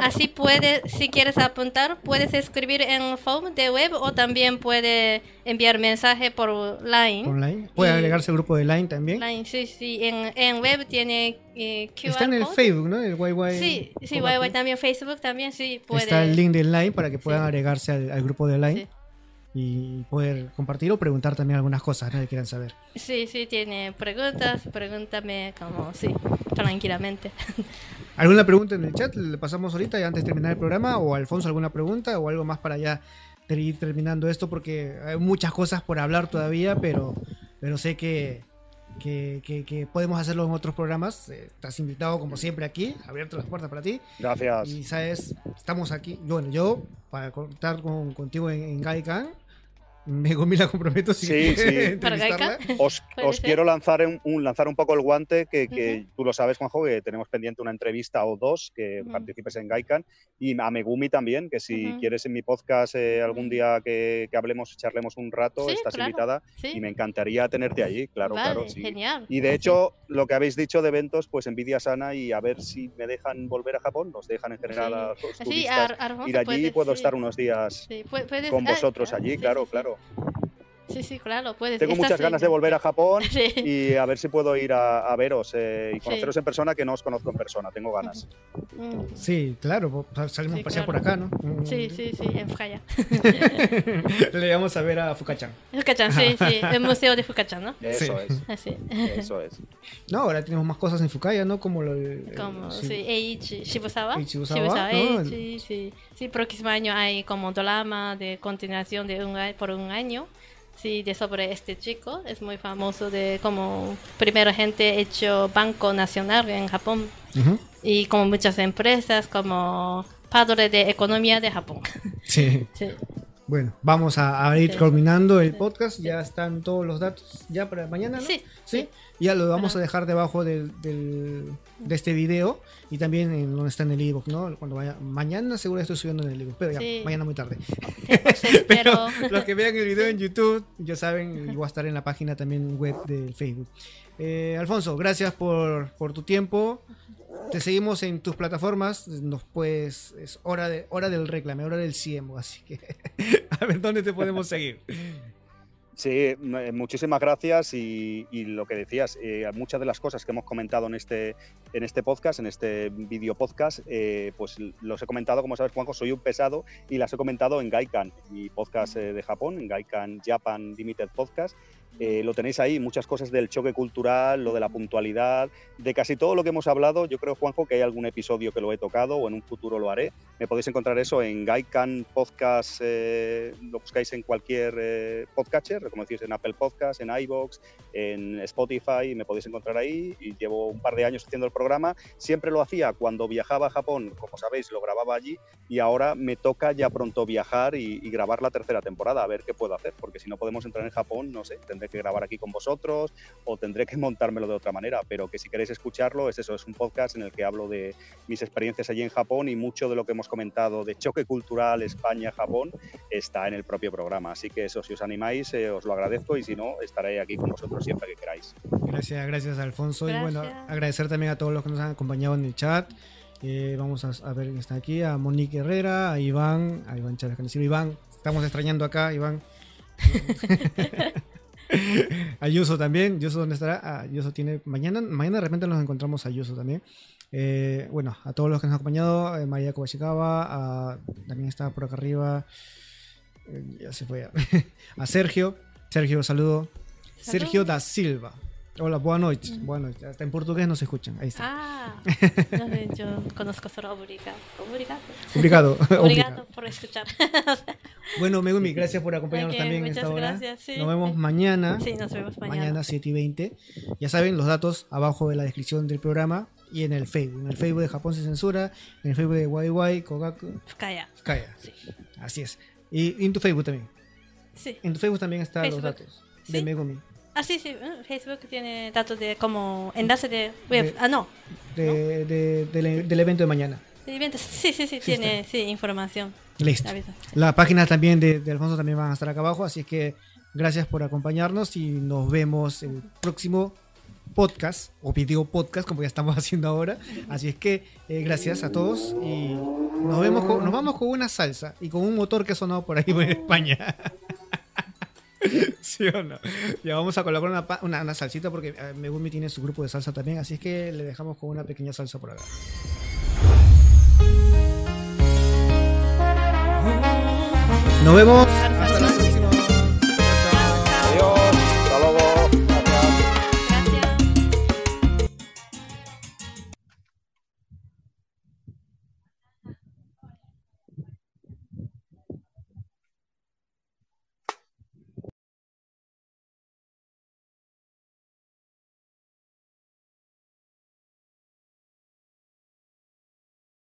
Así puedes, si quieres apuntar, puedes escribir en form de web o también puede enviar mensaje por Line. Online. Puede Y- agregarse al grupo de Line también. Line, sí, sí. En, en web tiene eh, QR Está en el code. Facebook, ¿no? El YY. Sí, sí. YY también, Facebook también, sí, puede. Está el link de Line para que puedan Sí. agregarse al, al grupo de Line Sí. y poder compartir o preguntar también algunas cosas ¿no? que quieran saber. Sí, sí, tiene preguntas, pregúntame como, sí, tranquilamente. ¿Alguna pregunta en el chat? Le pasamos ahorita y antes de terminar el programa. O Alfonso, ¿alguna pregunta? O algo más para ya ir terminando esto porque hay muchas cosas por hablar todavía, pero, pero sé que, que, que- que podemos hacerlo en otros programas. Eh, Estás invitado como siempre aquí, abierto las puertas para ti. Gracias. Y sabes, estamos aquí. Bueno, yo, para contar con, contigo en, en Gaikan, me comí la comprometo si Sí, quieres sí. entrevistarla. Os, quiero lanzar un, un- lanzar un poco el guante, que, tú lo sabes, Juanjo, que tenemos pendiente una entrevista o dos, que participes en Gaikan, y a Megumi también, que si quieres en mi podcast eh, algún día que, que hablemos, charlemos un rato, Sí, estás claro. invitada Sí, y me encantaría tenerte allí, claro, vale, claro. sí. genial. Y de hecho, lo que habéis dicho de eventos, pues envidia sana y a ver si me dejan volver a Japón, nos dejan en general Sí. a los Sí, turistas Ar- Alfonso ir allí, puede- puedo sí, estar unos días puedes- con ah, vosotros ah, allí, sí, claro, sí, sí. Sí, sí, claro, puedes. Tengo estás muchas ganas de volver a Japón Sí. y a ver si puedo ir a, a veros eh, y Sí. conoceros en persona, que no os conozco en persona, tengo ganas. Mm. Sí, claro, salimos Sí, a pasear claro. por acá, ¿no? Sí, sí, sí, en Fukaya. Le vamos a ver a Fukachan. Fukachan, sí, sí, el museo de Fukachan, ¿no? Eso Sí. es, Así. eso es. No, ahora tenemos más cosas en Fukaya, ¿no? Como lo el- Como, sí. sí, Eichi, Shibusawa. Eiichi Shibusawa, ¿no? Eichi, sí. Sí, próximo año hay como drama de continuación de un, por un año. Sí, de sobre este chico. Es muy famoso de como primera gente hecho Banco Nacional en Japón. Y como muchas empresas, como padre de economía de Japón. Sí. Sí. Bueno, vamos a, a ir culminando el podcast. Ya están todos los datos ya para mañana, ¿no? Sí. Sí. Ya lo vamos a dejar debajo del, del- de este video y también en donde está en el ebook, ¿no? Cuando vaya mañana seguro estoy subiendo en el ebook, pero ya Sí. mañana muy tarde. Sí, Pero los que vean el video en YouTube, ya saben, y voy a estar en la página también web del Facebook. Eh, Alfonso, gracias por, por tu tiempo. Te seguimos en tus plataformas. Nos puedes. Es hora, de, hora del reclame, hora del CIEMO. Así que. A ver dónde te podemos seguir. Sí, muchísimas gracias y, y lo que decías, eh, muchas de las cosas que hemos comentado en este, en este podcast, en este video podcast, eh, pues los he comentado, como sabes Juanjo, soy un pesado y las he comentado en Gaikan, mi podcast eh, de Japón, en Gaikan Japan Limited Podcast. Eh, lo tenéis ahí, muchas cosas del choque cultural, lo de la puntualidad, de casi todo lo que hemos hablado. Yo creo, Juanjo, que hay algún episodio que lo he tocado o en un futuro lo haré. Me podéis encontrar eso en Gaikan Podcast, eh, lo buscáis en cualquier eh, podcatcher, como decís, en Apple Podcast, en iBox, en Spotify, me podéis encontrar ahí. Y llevo un par de años haciendo el programa. Siempre lo hacía cuando viajaba a Japón, como sabéis, lo grababa allí y ahora me toca ya pronto viajar y, y grabar la tercera temporada, a ver qué puedo hacer, porque si no podemos entrar en Japón, no sé, tendré que grabar aquí con vosotros o tendré que montármelo de otra manera, pero que si queréis escucharlo, es eso, es un podcast en el que hablo de mis experiencias allí en Japón y mucho de lo que hemos comentado de choque cultural España-Japón está en el propio programa, así que eso, si os animáis, eh, os lo agradezco y si no, estaré aquí con vosotros siempre que queráis. Gracias, gracias Alfonso. Y bueno, agradecer también a todos los que nos han acompañado en el chat. Eh, vamos a, a ver quién está aquí, a Monique Herrera, a Iván, a Iván Chávez Canecillo. Iván, estamos extrañando acá, Iván. a Yuso también. Yuso, ¿dónde estará? Ah, Yuso tiene. Mañana, mañana de repente nos encontramos a Yuso también. Eh, bueno, a todos los que nos han acompañado, eh, María a- también está por acá arriba. eh, ya se fue. a Sergio. Sergio, saludo. Sergio da Silva. Hola, buenas noches. Buenas noches. Hasta en portugués nos escuchan. Ahí está. Ah, no sé, yo conozco solo obrigado. Obrigado. Obrigado. Obrigado por escuchar. Bueno, Megumi, gracias por acompañarnos Ok, también en esta hora. gracias, sí. Nos vemos mañana. Sí, nos vemos mañana. Mañana 7 y 20. Ya saben, los datos abajo de la descripción del programa y en el Facebook. En el Facebook de Japón se censura, en el Facebook de YY, Kogaku, Fukaya. Kaya. Sí. Así es. Y en tu Facebook también. Sí. En tu Facebook también están los datos de Sí. Megumi. Ah, sí, sí. mm, Facebook tiene datos de como enlace de web. De- Ah, no. De, de- del, del evento de mañana. De eventos. Sí, sí, sí, tiene sí, información. Listo. Aviso, sí. Las páginas también de, de Alfonso también van a estar acá abajo, así que gracias por acompañarnos y nos vemos el próximo podcast o video podcast como ya estamos haciendo ahora. Así es que eh, gracias a todos y nos vemos con- nos vamos con una salsa y con un motor que ha sonado por ahí en España. ¿Sí o no? Ya vamos a colocar una, una, una salsita porque eh, Megumi tiene su grupo de salsa también, así es que le dejamos con una pequeña salsa por acá. Nos vemos